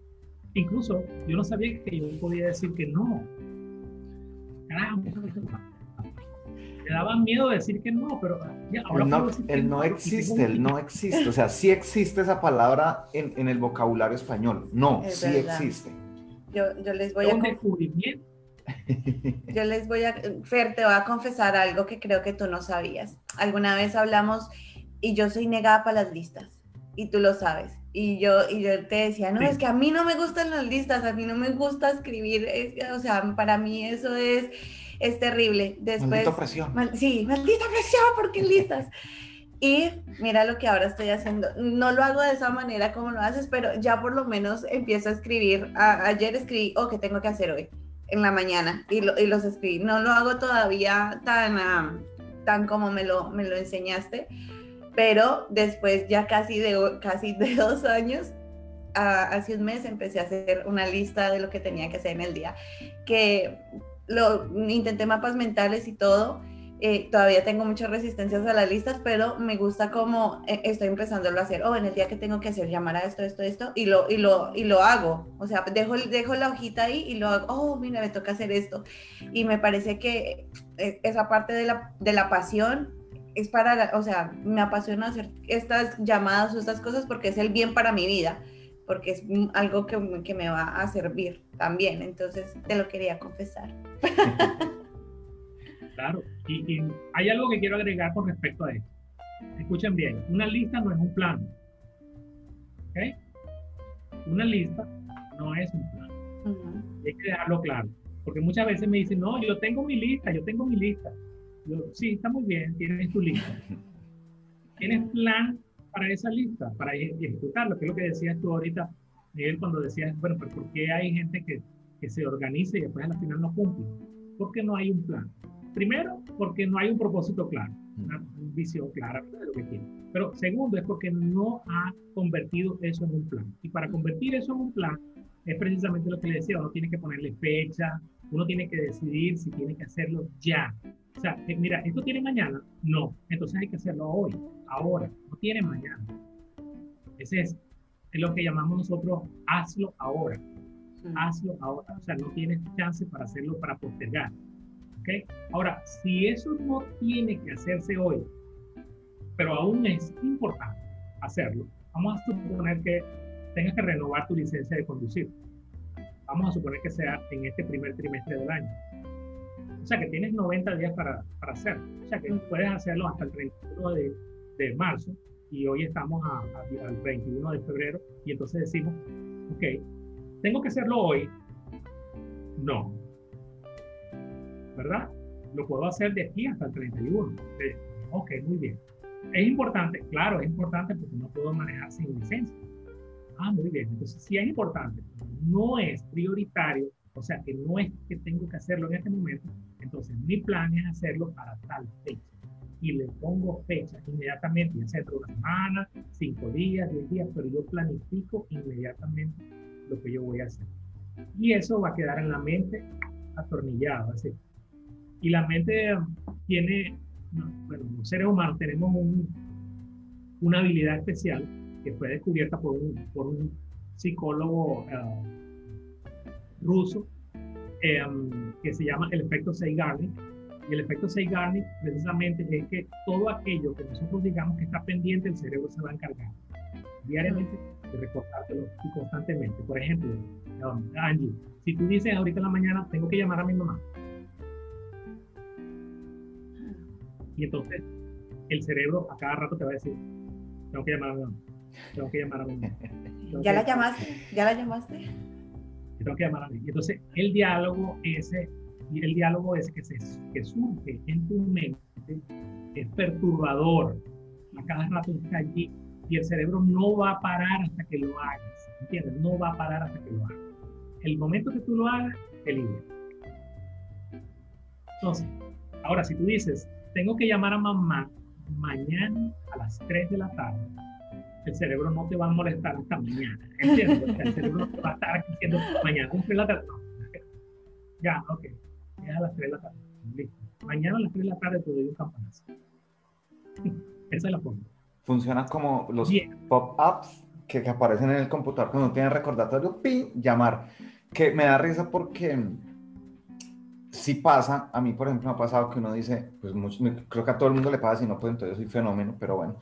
Incluso yo no sabía que yo podía decir que no. Caramba, me daba miedo decir que no, pero ahora el no, el no existe, el no existe. O sea, sí existe esa palabra en, en el vocabulario español. No, sí existe. Yo, yo les voy a... Yo les voy a... Fer, te voy a confesar algo que creo que tú no sabías. Alguna vez hablamos y yo soy negada para las listas y tú lo sabes. Y yo, y yo te decía, no, es que a mí no me gustan las listas, a mí no me gusta escribir, o sea, para mí eso es es terrible. Después, maldita presión. sí, maldita presión, porque listas. Y mira lo que ahora estoy haciendo. No lo hago de esa manera como lo haces, pero ya por lo menos empiezo a escribir. ayer escribí, oh, ¿qué tengo que hacer hoy? En la mañana. Y, y los escribí. No lo hago todavía tan, tan como me lo, me lo enseñaste. Pero después ya casi de, casi de dos años, hace un mes empecé a hacer una lista de lo que tenía que hacer en el día. Que lo, intenté mapas mentales y todo. Eh, todavía tengo muchas resistencias a las listas, pero me gusta como eh, estoy empezando a hacer. Oh, en el día que tengo que hacer, llamar a esto, esto, esto, y lo, y lo, y lo hago. O sea, dejo, dejo la hojita ahí y lo hago. Oh, mira, me toca hacer esto. Y me parece que eh, esa parte de la, de la pasión es para, o sea, me apasiona hacer estas llamadas o estas cosas porque es el bien para mi vida porque es algo que, que, me va a servir también. Entonces, te lo quería confesar. Claro, y, hay algo que quiero agregar con respecto a esto. Escuchen bien, una lista no es un plan. ¿Ok? Una lista no es un plan. Hay que dejarlo claro. Porque muchas veces me dicen, no, yo tengo mi lista, yo tengo mi lista. Yo, sí, está muy bien, tienes tu lista. ¿Tienes plan para esa lista, para ejecutarlo, que es lo que decías tú ahorita, Miguel, cuando decías, bueno, pero ¿por qué hay gente que, que se organiza y después al final no cumple? Porque no hay un plan. Primero, porque no hay un propósito claro, una visión clara de lo que tiene. Pero segundo, es porque no ha convertido eso en un plan. Y para convertir eso en un plan, es precisamente lo que le decía, uno tiene que ponerle fecha, uno tiene que decidir si tiene que hacerlo ya. O sea, eh, mira, ¿esto tiene mañana? No. Entonces hay que hacerlo hoy, ahora. No tiene mañana. Ese es, es lo que llamamos nosotros hazlo ahora. Hazlo ahora. O sea, no tienes chance para hacerlo para postergar. ¿Ok? Ahora, si eso no tiene que hacerse hoy, pero aún es importante hacerlo, vamos a suponer que tengas que renovar tu licencia de conducir. Vamos a suponer que sea en este primer trimestre del año sea que tienes 90 días para, para hacerlo. O sea que puedes hacerlo hasta el 31 de, de marzo y hoy estamos al 21 de febrero y entonces decimos, ok, ¿tengo que hacerlo hoy? No. ¿Verdad? Lo puedo hacer de aquí hasta el 31. Ok, muy bien. Es importante, claro, es importante porque no puedo manejar sin licencia. Ah, muy bien. Entonces, si es importante, no es prioritario o sea que no es que tengo que hacerlo en este momento, entonces mi plan es hacerlo para tal fecha. Y le pongo fecha inmediatamente, ya sea una semana, cinco días, diez días, pero yo planifico inmediatamente lo que yo voy a hacer. Y eso va a quedar en la mente atornillado. Así. Y la mente tiene, bueno, los seres humanos tenemos un, una habilidad especial que fue descubierta por un, por un psicólogo uh, ruso em, que se llama el efecto Zeigarnik. Y el efecto Zeigarnik precisamente es que todo aquello que nosotros digamos que está pendiente, el cerebro se va a encargar diariamente de recordártelo y constantemente. Por ejemplo, um, Angie, si tú dices ahorita en la mañana, tengo que llamar a mi mamá. Y entonces el cerebro a cada rato te va a decir, tengo que llamar a mi mamá. Tengo que llamar a mi mamá. ¿Ya la llamaste? ¿Ya la llamaste? Tengo que llamar. Entonces, el diálogo ese, el diálogo ese que, se, que surge en tu mente es perturbador. A cada rato está allí y el cerebro no va a parar hasta que lo hagas. ¿Entiendes? No va a parar hasta que lo hagas. El momento que tú lo hagas, te libera. Entonces, Ahora, si tú dices, tengo que llamar a mamá mañana a las 3 de la tarde, el cerebro no te va a molestar hasta mañana. ¿Entiendes? el cerebro no te va a estar diciendo mañana a las 3 de la tarde. Ya, ok. Ya a las 3 de la tarde. Listo. Mañana a las 3 de la tarde te doy un campanazo. Esa es la forma. Funciona como los pop-ups que, que, aparecen en el computador cuando tienen recordatorio, pin, llamar. Que me da risa porque si pasa, a mí por ejemplo me ha pasado que uno dice, pues mucho, creo que a todo el mundo le pasa, si no, pues entonces soy fenómeno, pero bueno.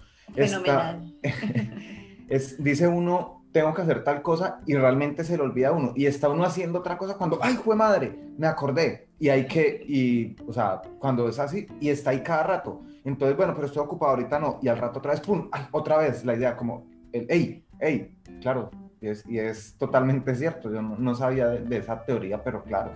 Es, dice uno, tengo que hacer tal cosa y realmente se le olvida uno. Y está uno haciendo otra cosa cuando, ay, fue madre, me acordé. Y hay que, y, o sea, cuando es así, y está ahí cada rato. Entonces, bueno, pero estoy ocupado ahorita, no. Y al rato otra vez, pum, ay, otra vez la idea, como, el, hey, hey, claro. Y es, y es totalmente cierto. Yo no, no sabía de, de esa teoría, pero claro.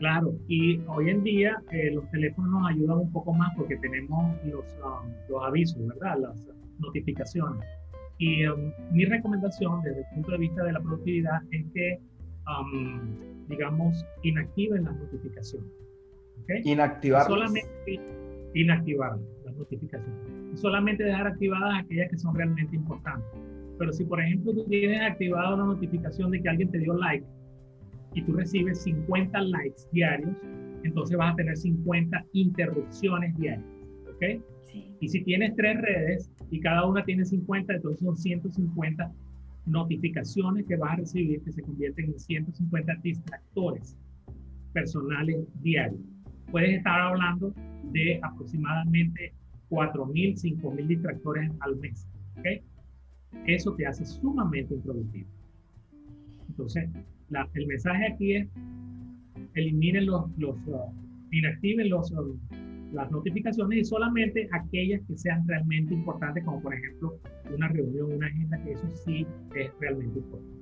Claro, y hoy en día eh, los teléfonos nos ayudan un poco más porque tenemos los, um, los avisos, ¿verdad? Las notificaciones. Y um, mi recomendación desde el punto de vista de la productividad es que, um, digamos, inactiven las notificaciones. ¿okay? Inactivar. Solamente inactivar las notificaciones. Solamente dejar activadas aquellas que son realmente importantes. Pero si, por ejemplo, tú tienes activada una notificación de que alguien te dio like, y tú recibes 50 likes diarios, entonces vas a tener 50 interrupciones diarias. ¿Ok? Sí. Y si tienes tres redes y cada una tiene 50, entonces son 150 notificaciones que vas a recibir que se convierten en 150 distractores personales diarios. Puedes estar hablando de aproximadamente 4.000, 5.000 distractores al mes. ¿ok? Eso te hace sumamente improductivo. Entonces, la, el mensaje aquí es eliminen los, los uh, inactiven los, uh, las notificaciones y solamente aquellas que sean realmente importantes, como por ejemplo una reunión, una agenda, que eso sí es realmente importante.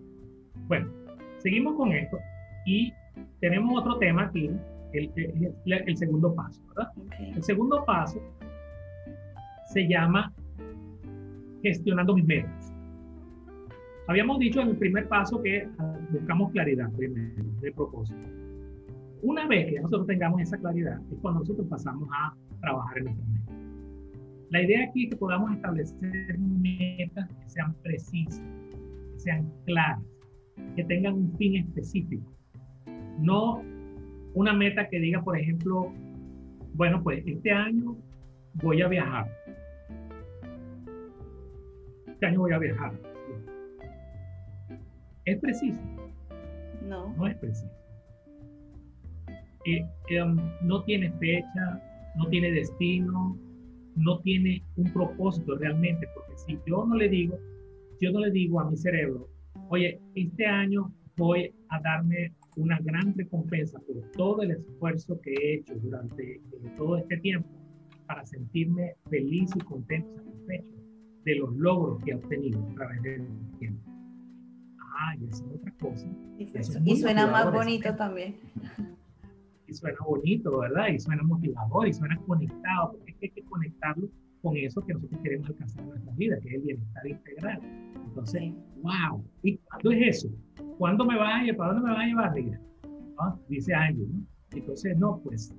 Bueno, seguimos con esto y tenemos otro tema aquí, el, el, el segundo paso, ¿verdad? Okay. El segundo paso se llama gestionando mis metas. Habíamos dicho en el primer paso que buscamos claridad primero de propósito. Una vez que nosotros tengamos esa claridad, es cuando nosotros pasamos a trabajar en nuestras metas. La idea aquí es que podamos establecer metas que sean precisas, que sean claras, que tengan un fin específico. No una meta que diga, por ejemplo, bueno, pues este año voy a viajar. Este año voy a viajar. ¿Es preciso? No. No es preciso. Eh, eh, no tiene fecha, no tiene destino, no tiene un propósito realmente, porque si yo no le digo, yo no le digo a mi cerebro, oye, este año voy a darme una gran recompensa por todo el esfuerzo que he hecho durante eh, todo este tiempo para sentirme feliz y contento, satisfecho de los logros que he obtenido a través del tiempo ah, y es otra cosa. Y, y suena más bonito también. Y suena bonito, ¿verdad? Y suena motivador y suena conectado, porque es que hay que conectarlo con eso que nosotros queremos alcanzar en nuestra vida, que es el bienestar integral. Entonces, sí. wow, ¿y cuándo es eso? ¿Cuándo me vas a llevar? ¿Para dónde me vas a llevar, Mira? ¿Ah? Dice Ángel, ¿no? Entonces, no, pues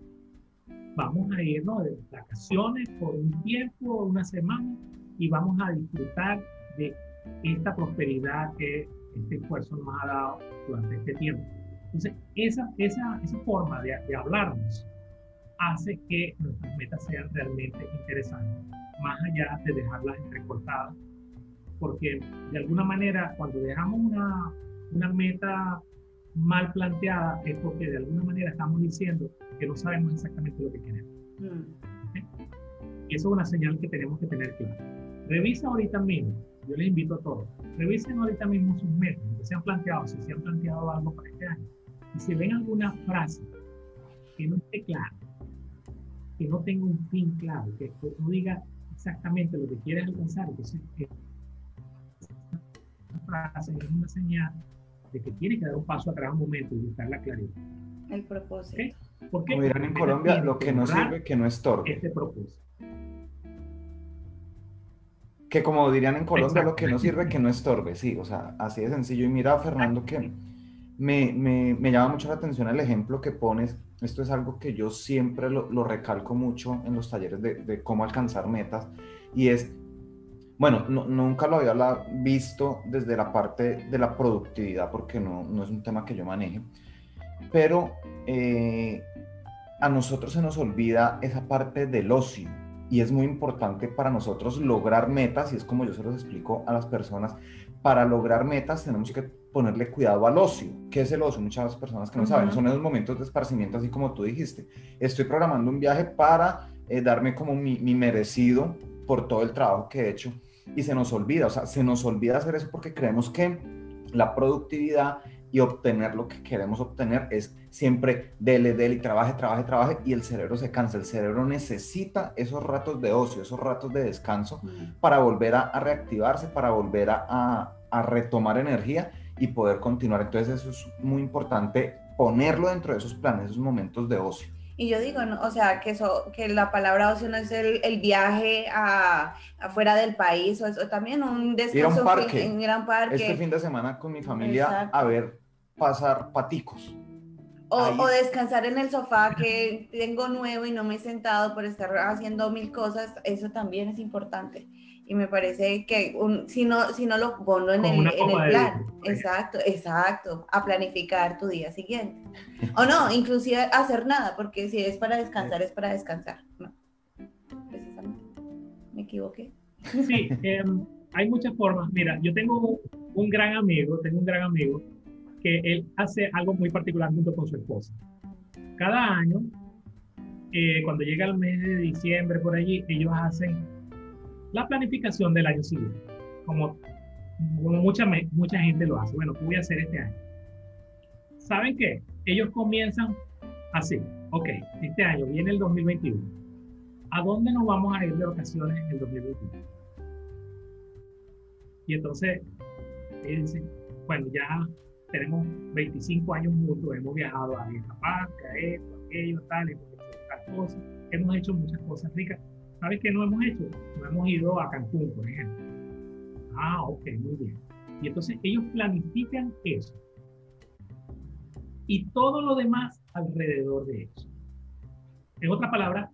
vamos a irnos de vacaciones por un tiempo, una semana, y vamos a disfrutar de esta prosperidad que este esfuerzo nos ha dado durante este tiempo. Entonces, esa, esa, esa forma de, de hablarnos hace que nuestras metas sean realmente interesantes, más allá de dejarlas entrecortadas, porque de alguna manera cuando dejamos una, una meta mal planteada es porque de alguna manera estamos diciendo que no sabemos exactamente lo que queremos. Mm. Eso es una señal que tenemos que tener claro. Revisa ahorita mismo yo les invito a todos, revisen ahorita mismo sus metas, que se han planteado, si se han planteado algo para este año, y si ven alguna frase que no esté clara, que no tenga un fin claro, que no diga exactamente lo que quieres alcanzar, entonces esa frase es una señal de que tiene que dar un paso atrás un momento y buscar la claridad. El propósito. ¿Okay? ¿Por qué? Como dirán en Colombia, lo que no sirve, que no estorbe. Este propósito que como dirían en Colombia, lo que no sirve, que no estorbe, sí, o sea, así de sencillo. Y mira, Fernando, que me, me, me, llama mucho la atención el ejemplo que pones. Esto es algo que yo siempre lo, lo recalco mucho en los talleres de, de, cómo alcanzar metas, y es, bueno, no, nunca lo había visto desde la parte de la productividad, porque no, no es un tema que yo maneje, pero eh, a nosotros se nos olvida esa parte del ocio y es muy importante para nosotros lograr metas y es como yo se los explico a las personas, para lograr metas tenemos que ponerle cuidado al ocio. ¿Qué es el ocio? Muchas personas que no saben, son esos momentos de esparcimiento, así como tú dijiste. Estoy programando un viaje para eh, darme como mi, mi, merecido por todo el trabajo que he hecho y se nos olvida, o sea, se nos olvida hacer eso porque creemos que la productividad y obtener lo que queremos obtener es siempre dele, dele y trabaje, trabaje, trabaje y el cerebro se cansa. El cerebro necesita esos ratos de ocio, esos ratos de descanso para volver a, reactivarse, para volver a, a, retomar energía y poder continuar. Entonces eso es muy importante ponerlo dentro de esos planes, esos momentos de ocio. Y yo digo, ¿no? o sea, que, eso, que la palabra ocio no es el, el viaje a, afuera del país, o, eso, también un descanso un parque. en gran parque. Este fin de semana con mi familia a ver pasar paticos. O, o, descansar en el sofá que tengo nuevo y no me he sentado por estar haciendo mil cosas, eso también es importante y me parece que un, si, no, si no lo pongo en el, en el plan, exacto, exacto, a planificar tu día siguiente. O no, inclusive hacer nada, porque si es para descansar, es para descansar. No, precisamente. ¿Me equivoqué? Sí, em, hay muchas formas. Mira, yo tengo un gran amigo, tengo un gran amigo que él hace algo muy particular junto con su esposa. Cada año, eh, cuando llega el mes de diciembre por allí, ellos hacen la planificación del año siguiente, como, mucha, mucha gente lo hace. Bueno, ¿qué voy a hacer este año? ¿Saben qué? Ellos comienzan así. Ok, este año viene el 2021. ¿A dónde nos vamos a ir de vacaciones en el 2021? Y entonces, dicen, bueno, ya tenemos 25 años juntos, hemos viajado a esta parte, a esto, a aquello, tal, hemos hecho cosas, hemos hecho muchas cosas ricas. ¿Sabes qué no hemos hecho? No hemos ido a Cancún, por ejemplo. Ah, ok, muy bien. Y entonces ellos planifican eso. Y todo lo demás alrededor de eso. En otras palabras,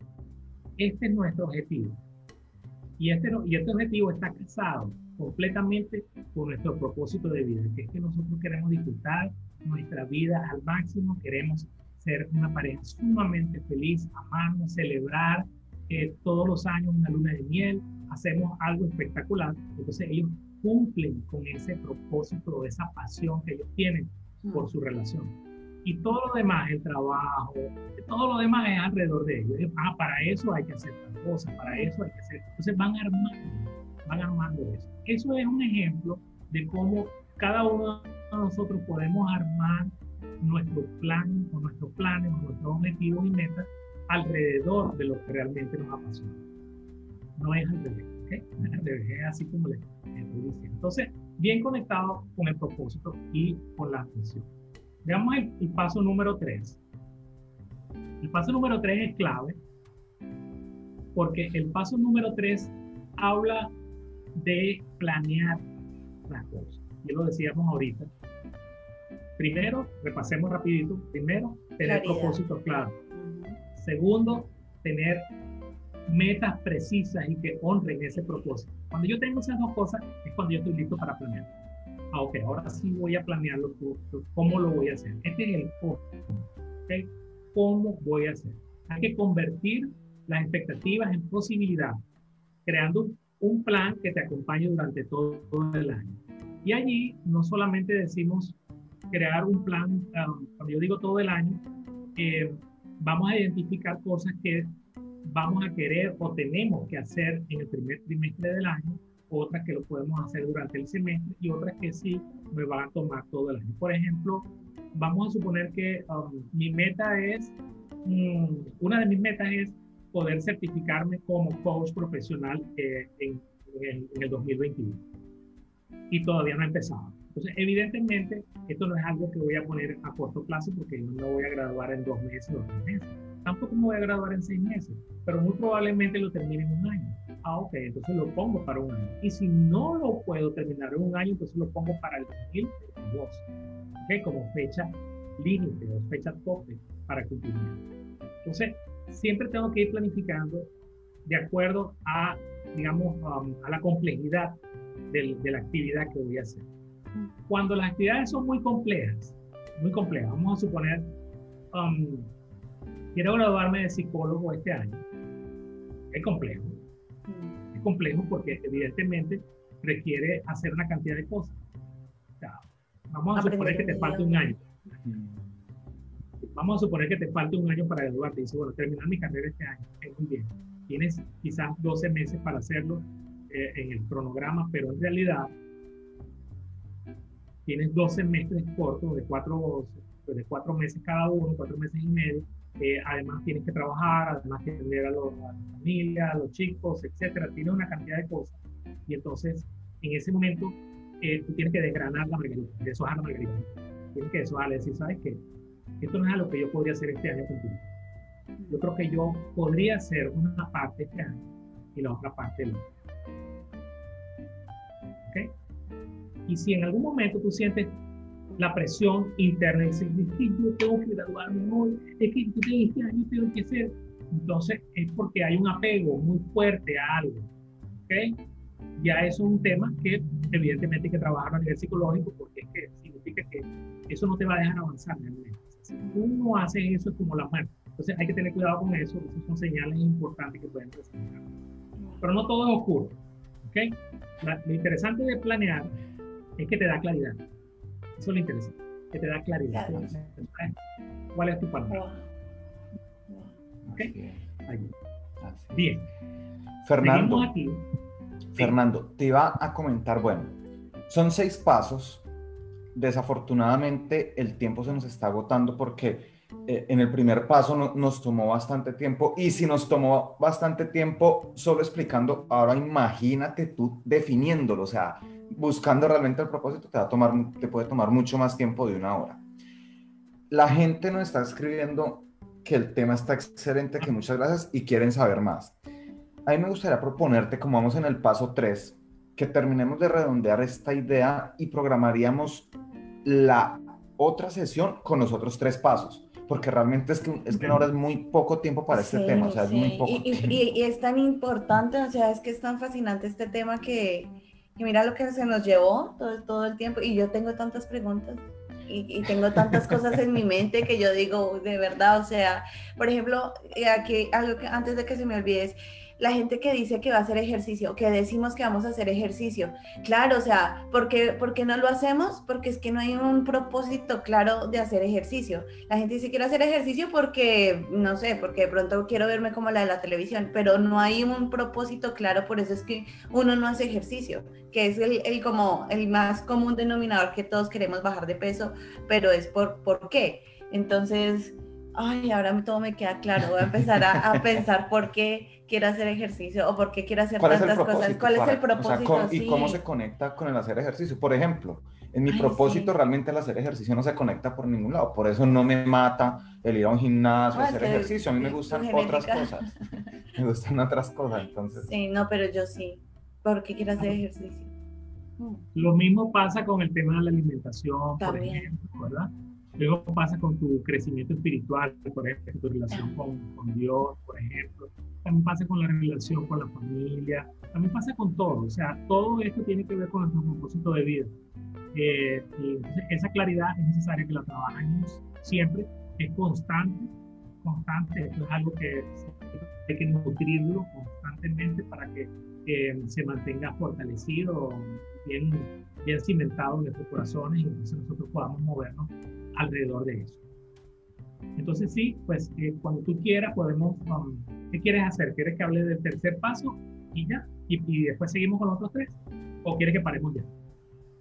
este es nuestro objetivo. Y este, y este objetivo está casado completamente con nuestro propósito de vida, que es que nosotros queremos disfrutar nuestra vida al máximo, queremos ser una pareja sumamente feliz, amarnos, celebrar, todos los años una luna de miel, hacemos algo espectacular. Entonces ellos cumplen con ese propósito, esa pasión que ellos tienen por su relación. Y todo lo demás, el trabajo, todo lo demás es alrededor de ellos. Ah, para eso hay que hacer tal cosa, para eso hay que hacer. Entonces van armando, van armando eso. Eso es un ejemplo de cómo cada uno de nosotros podemos armar nuestro plan o nuestros planes o nuestros objetivos y metas alrededor de lo que realmente nos apasiona. No es al revés, ¿ok? al revés, es así como le estoy diciendo. Entonces, bien conectado con el propósito y con la misión. Veamos el, el paso número 3. El paso número 3 es clave porque el paso número 3 habla de planear las cosas. Ya lo decíamos ahorita. Primero, repasemos rapidito. Primero, tener propósito claro Segundo, tener metas precisas y que honren ese propósito. Cuando yo tengo esas dos cosas, es cuando yo estoy listo para planear. Ah, ok, ahora sí voy a planearlo. ¿Cómo lo voy a hacer? Este es el cómo. ¿okay? ¿Cómo voy a hacer? Hay que convertir las expectativas en posibilidad, creando un plan que te acompañe durante todo, el año. Y allí no solamente decimos crear un plan, um, cuando yo digo todo el año, eh, vamos a identificar cosas que vamos a querer o tenemos que hacer en el primer trimestre del año, otras que lo podemos hacer durante el semestre y otras que sí me van a tomar todo el año. Por ejemplo, vamos a suponer que um, mi meta es, mm, una de mis metas es poder certificarme como coach profesional eh, en, en, en el 2021. Y todavía no he empezado. Entonces, evidentemente, esto no es algo que voy a poner a corto plazo porque yo no voy a graduar en dos meses o tres meses. Tampoco me voy a graduar en seis meses, pero muy probablemente lo termine en un año. Ah, ok, entonces lo pongo para un año. Y si no lo puedo terminar en un año, entonces lo pongo para el 2022. ¿Ok? Como fecha límite o fecha tope. para cumplir. Entonces, siempre tengo que ir planificando de acuerdo a, digamos, um, a la complejidad del, de la actividad que voy a hacer. Cuando las actividades son muy complejas, muy complejas, vamos a suponer, um, quiero graduarme de psicólogo este año. Es complejo. Es complejo porque evidentemente requiere hacer una cantidad de cosas. O sea, vamos a suponer que te falta un año. Vamos a suponer que te falta un año para graduarte. Dice, bueno, terminar mi carrera este año. Es muy bien. Tienes quizás 12 meses para hacerlo eh, en el cronograma, pero en realidad tienes 12 meses cortos de cuatro, de cuatro meses cada uno, cuatro meses y medio. Eh, además tienes que trabajar, además que atender a, a la familia, a los chicos, etcétera. Tienes una cantidad de cosas. Y entonces, en ese momento, eh, tú tienes que desgranar la margarita, deshojar la margarita. Tienes que deshojarle, decir, ¿sabes qué? Esto no es algo que yo podría hacer este año contigo. Yo creo que yo podría hacer una parte este año y la otra parte no. Y si en algún momento tú sientes la presión interna y dices, es que yo tengo que graduarme hoy, es que este año tengo que hacer, entonces es porque hay un apego muy fuerte a algo. ¿Ok? Ya es un tema que evidentemente hay que trabajar a nivel psicológico porque es que significa que eso no te va a dejar avanzar realmente. Si tú no haces eso es como la muerte. Entonces hay que tener cuidado con eso, esas son señales importantes que pueden presentar. Pero no todo es oscuro. ¿ok? lo interesante de planear es que te da claridad. Eso es lo interesante, que te da claridad. ¿Cuál es tu? ¿Ok? Ahí. Bien. Fernando, aquí. Fernando, te iba a comentar, bueno, son seis pasos. Desafortunadamente el tiempo se nos está agotando porque eh, en el primer paso no, nos tomó bastante tiempo y si nos tomó bastante tiempo solo explicando, ahora imagínate tú definiéndolo, o sea, buscando realmente el propósito te va a tomar, te puede tomar mucho más tiempo de una hora. La gente nos está escribiendo que el tema está excelente, que muchas gracias y quieren saber más. A mí me gustaría proponerte, como vamos en el paso 3, que terminemos de redondear esta idea y programaríamos la otra sesión con los otros tres pasos porque realmente es que, es que ahora es muy poco tiempo para este tema, o sea, es muy poco y, tiempo. Y, y, es tan importante, o sea, es que es tan fascinante este tema que, que mira lo que se nos llevó todo, todo el tiempo y yo tengo tantas preguntas. Y, y, tengo tantas cosas en mi mente que yo digo, de verdad, o sea, por ejemplo, aquí algo que antes de que se me olvide es, la gente que dice que va a hacer ejercicio, que decimos que vamos a hacer ejercicio. Claro, o sea, ¿por qué, ¿por qué no lo hacemos? Porque es que no hay un propósito claro de hacer ejercicio. La gente dice quiero hacer ejercicio porque, no sé, porque de pronto quiero verme como la de la televisión, pero no hay un propósito claro, por eso es que uno no hace ejercicio, que es el, el como el más común denominador que todos queremos bajar de peso, pero es por, ¿por qué? Entonces, ay, ahora todo me queda claro, voy a empezar a, a pensar por qué quiero hacer ejercicio o por qué quiero hacer tantas cosas. ¿Cuál es el propósito? O sea, con, ¿Y cómo se conecta con el hacer ejercicio? Por ejemplo, en mi Ay, propósito sí. realmente el hacer ejercicio no se conecta por ningún lado. Por eso no me mata el ir a un gimnasio, Ah, hacer que ejercicio. A mí me gustan otras cosas. Me gustan otras cosas, entonces. Sí, no, pero yo sí. ¿Por qué quiero hacer ejercicio? Lo mismo pasa con el tema de la alimentación, por También. ejemplo, ¿verdad? Luego pasa con tu crecimiento espiritual, por ejemplo, tu relación con, con Dios, por ejemplo. También pasa con la relación con la familia. También pasa con todo. O sea, todo esto tiene que ver con nuestro propósito de vida. Eh, y esa claridad es necesaria que la trabajemos siempre. Es constante, constante. Esto es algo que hay que nutrirlo constantemente para que eh, se mantenga fortalecido, bien, bien cimentado en nuestros corazones y entonces nosotros podamos movernos alrededor de eso. Entonces sí, pues eh, cuando tú quieras podemos, um, ¿qué quieres hacer? ¿Quieres que hable del tercer paso y ya? Y, y después seguimos con los otros tres? ¿O quieres que paremos ya?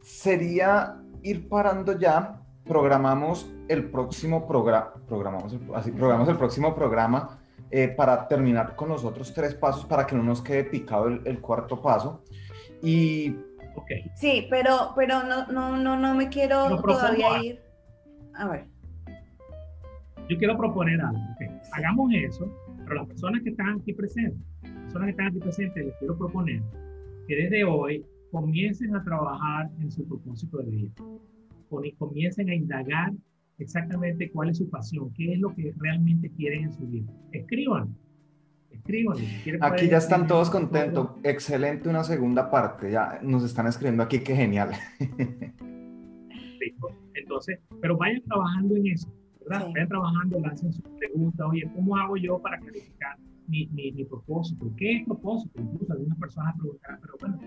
Sería ir parando ya. Programamos el próximo programa, programamos el, así, programamos el próximo programa eh, para terminar con los otros tres pasos para que no nos quede picado el, el cuarto paso. Y Ok. Sí, pero, pero no, no, no, no me quiero todavía ir. A ver. Yo quiero proponer algo. ok. Hagamos eso, pero las personas que están aquí presentes, las personas que están aquí presentes, les quiero proponer que desde hoy comiencen a trabajar en su propósito de vida. Comiencen a indagar exactamente cuál es su pasión, qué es lo que realmente quieren en su vida. Escriban, escriban. aquí ya están todos contentos. Excelente una segunda parte. Ya nos están escribiendo aquí, qué genial. Entonces, pero vayan trabajando en eso, ¿verdad? Vayan trabajando, lancen sus preguntas. Oye, ¿cómo hago yo para clarificar mi, mi, mi, propósito? ¿Qué es propósito? Incluso algunas personas preguntarán, pero bueno,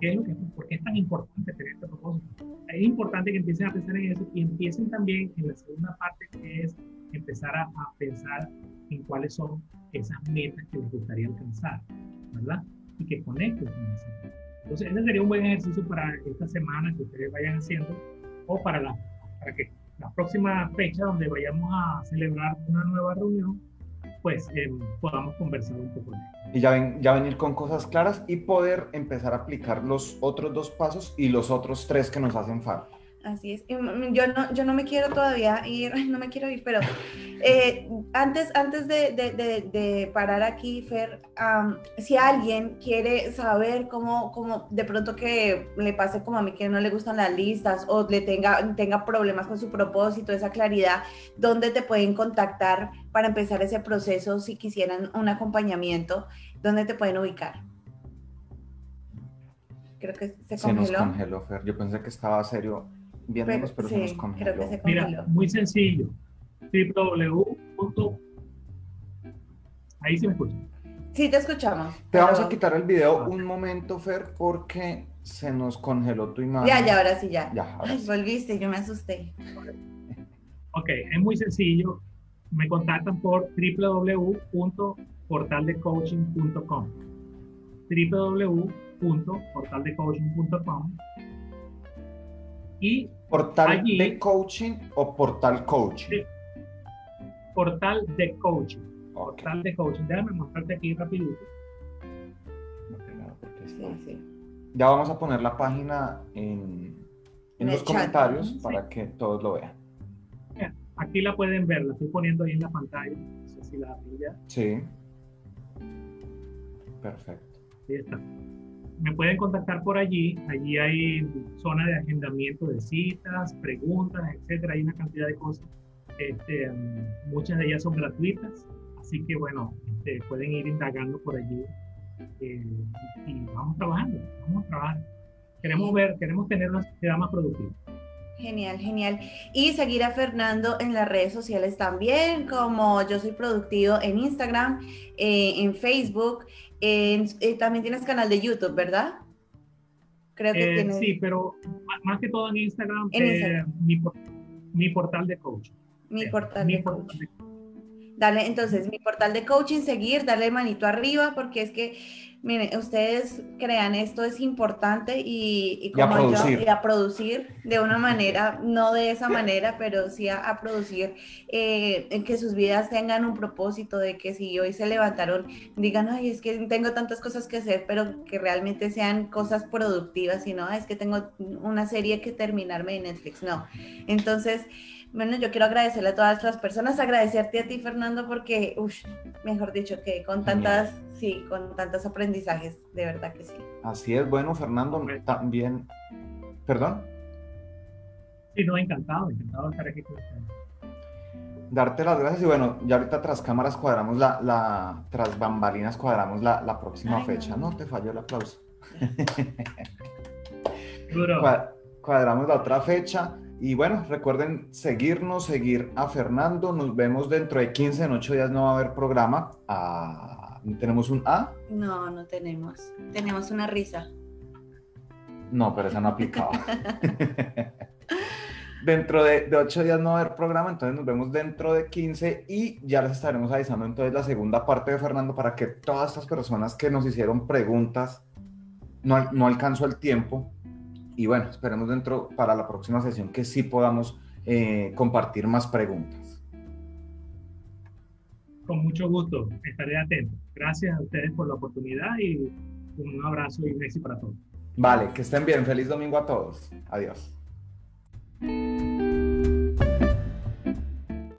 ¿qué, es lo que, ¿por qué es tan importante tener este propósito? Es importante que empiecen a pensar en eso y empiecen también en la segunda parte, que es empezar a, a pensar en cuáles son esas metas que les gustaría alcanzar, ¿verdad? Y que conecten con eso. Entonces, ese sería un buen ejercicio para esta semana que ustedes vayan haciendo o para, la, para que la próxima fecha donde vayamos a celebrar una nueva reunión, pues eh, podamos conversar un poco. Y ya, ven, ya venir con cosas claras y poder empezar a aplicar los otros dos pasos y los otros tres que nos hacen falta. Así es. Yo no, yo no me quiero todavía ir, no me quiero ir, pero eh, antes, antes de, de, de, parar aquí, Fer, si alguien quiere saber cómo, cómo, de pronto que le pase como a mí que no le gustan las listas o le tenga, tenga problemas con su propósito, esa claridad, ¿dónde te pueden contactar para empezar ese proceso si quisieran un acompañamiento? ¿Dónde te pueden ubicar? Creo que se congeló. Se nos congeló, Fer. Yo pensé que estaba serio viéndonos, pero, se nos congeló. Mira, muy sencillo. www. Ahí se me escucha. Sí, te escuchamos. Te vamos a quitar el video un momento, Fer, porque se nos congeló tu imagen. Ya, ya, ahora sí, ya. Ya, Ay, volviste, yo me asusté. Ok, es muy sencillo. Me contactan por www.portaldecoaching.com www.portaldecoaching.com y ¿Portal de coaching o portal coaching? portal de coaching. Portal de coaching. Déjame mostrarte aquí rapidito. Ya vamos a poner la página en, en, los comentarios para que todos lo vean. Aquí la pueden ver, la estoy poniendo ahí en la pantalla. No sé si la ven ya. Sí. Perfecto. Ahí está me pueden contactar por allí. Allí hay zona de agendamiento de citas, preguntas, etcétera. Hay una cantidad de cosas. Este, muchas de ellas son gratuitas, así que bueno, este, pueden ir indagando por allí eh, y vamos trabajando, vamos a trabajar. Queremos ver, queremos tener una sociedad más productiva. Genial, genial. Y seguir a Fernando en las redes sociales también, como yo soy productivo en Instagram, eh, en Facebook, eh, también tienes canal de YouTube, ¿verdad? Creo que eh, Sí, pero más que todo en Instagram, Mi, portal de coaching. Mi portal, de, coaching. Dale, entonces, mi portal de coaching, seguir, darle manito arriba, porque es que Miren, ustedes crean esto es importante y, como a producir. Yo, a producir de una manera, no de esa manera, pero sí a, producir, eh, en que sus vidas tengan un propósito de que si hoy se levantaron, digan, ay, es que tengo tantas cosas que hacer, pero que realmente sean cosas productivas y no, es que tengo una serie que terminarme en Netflix, no. Entonces, bueno, yo quiero agradecerle a todas las personas, agradecerte a ti, Fernando, porque, uff, mejor dicho, que con tantas, sí, con tantos aprendizajes, de verdad que sí. Así es, bueno, Fernando, también, perdón. Sí, no, encantado, encantado de estar aquí con ustedes. Darte las gracias y bueno, ya ahorita tras cámaras cuadramos la, la tras bambalinas cuadramos la, la próxima fecha, no. Te falló el aplauso. Cuadramos la otra fecha y bueno, recuerden seguirnos, seguir a Fernando. Nos vemos dentro de 15, en 8 días no va a haber programa. Ah, ¿Tenemos un A? No, no tenemos. Tenemos una risa. No, pero esa no aplicaba. dentro de, de 8 días no va a haber programa, entonces nos vemos dentro de 15 y ya les estaremos avisando entonces la segunda parte de Fernando para que todas estas personas que nos hicieron preguntas, no, no alcanzó el tiempo, y bueno, esperemos dentro para la próxima sesión que sí podamos eh, compartir más preguntas. Con mucho gusto, estaré atento. Gracias a ustedes por la oportunidad y un abrazo y un éxito para todos. Vale, que estén bien. Feliz domingo a todos. Adiós.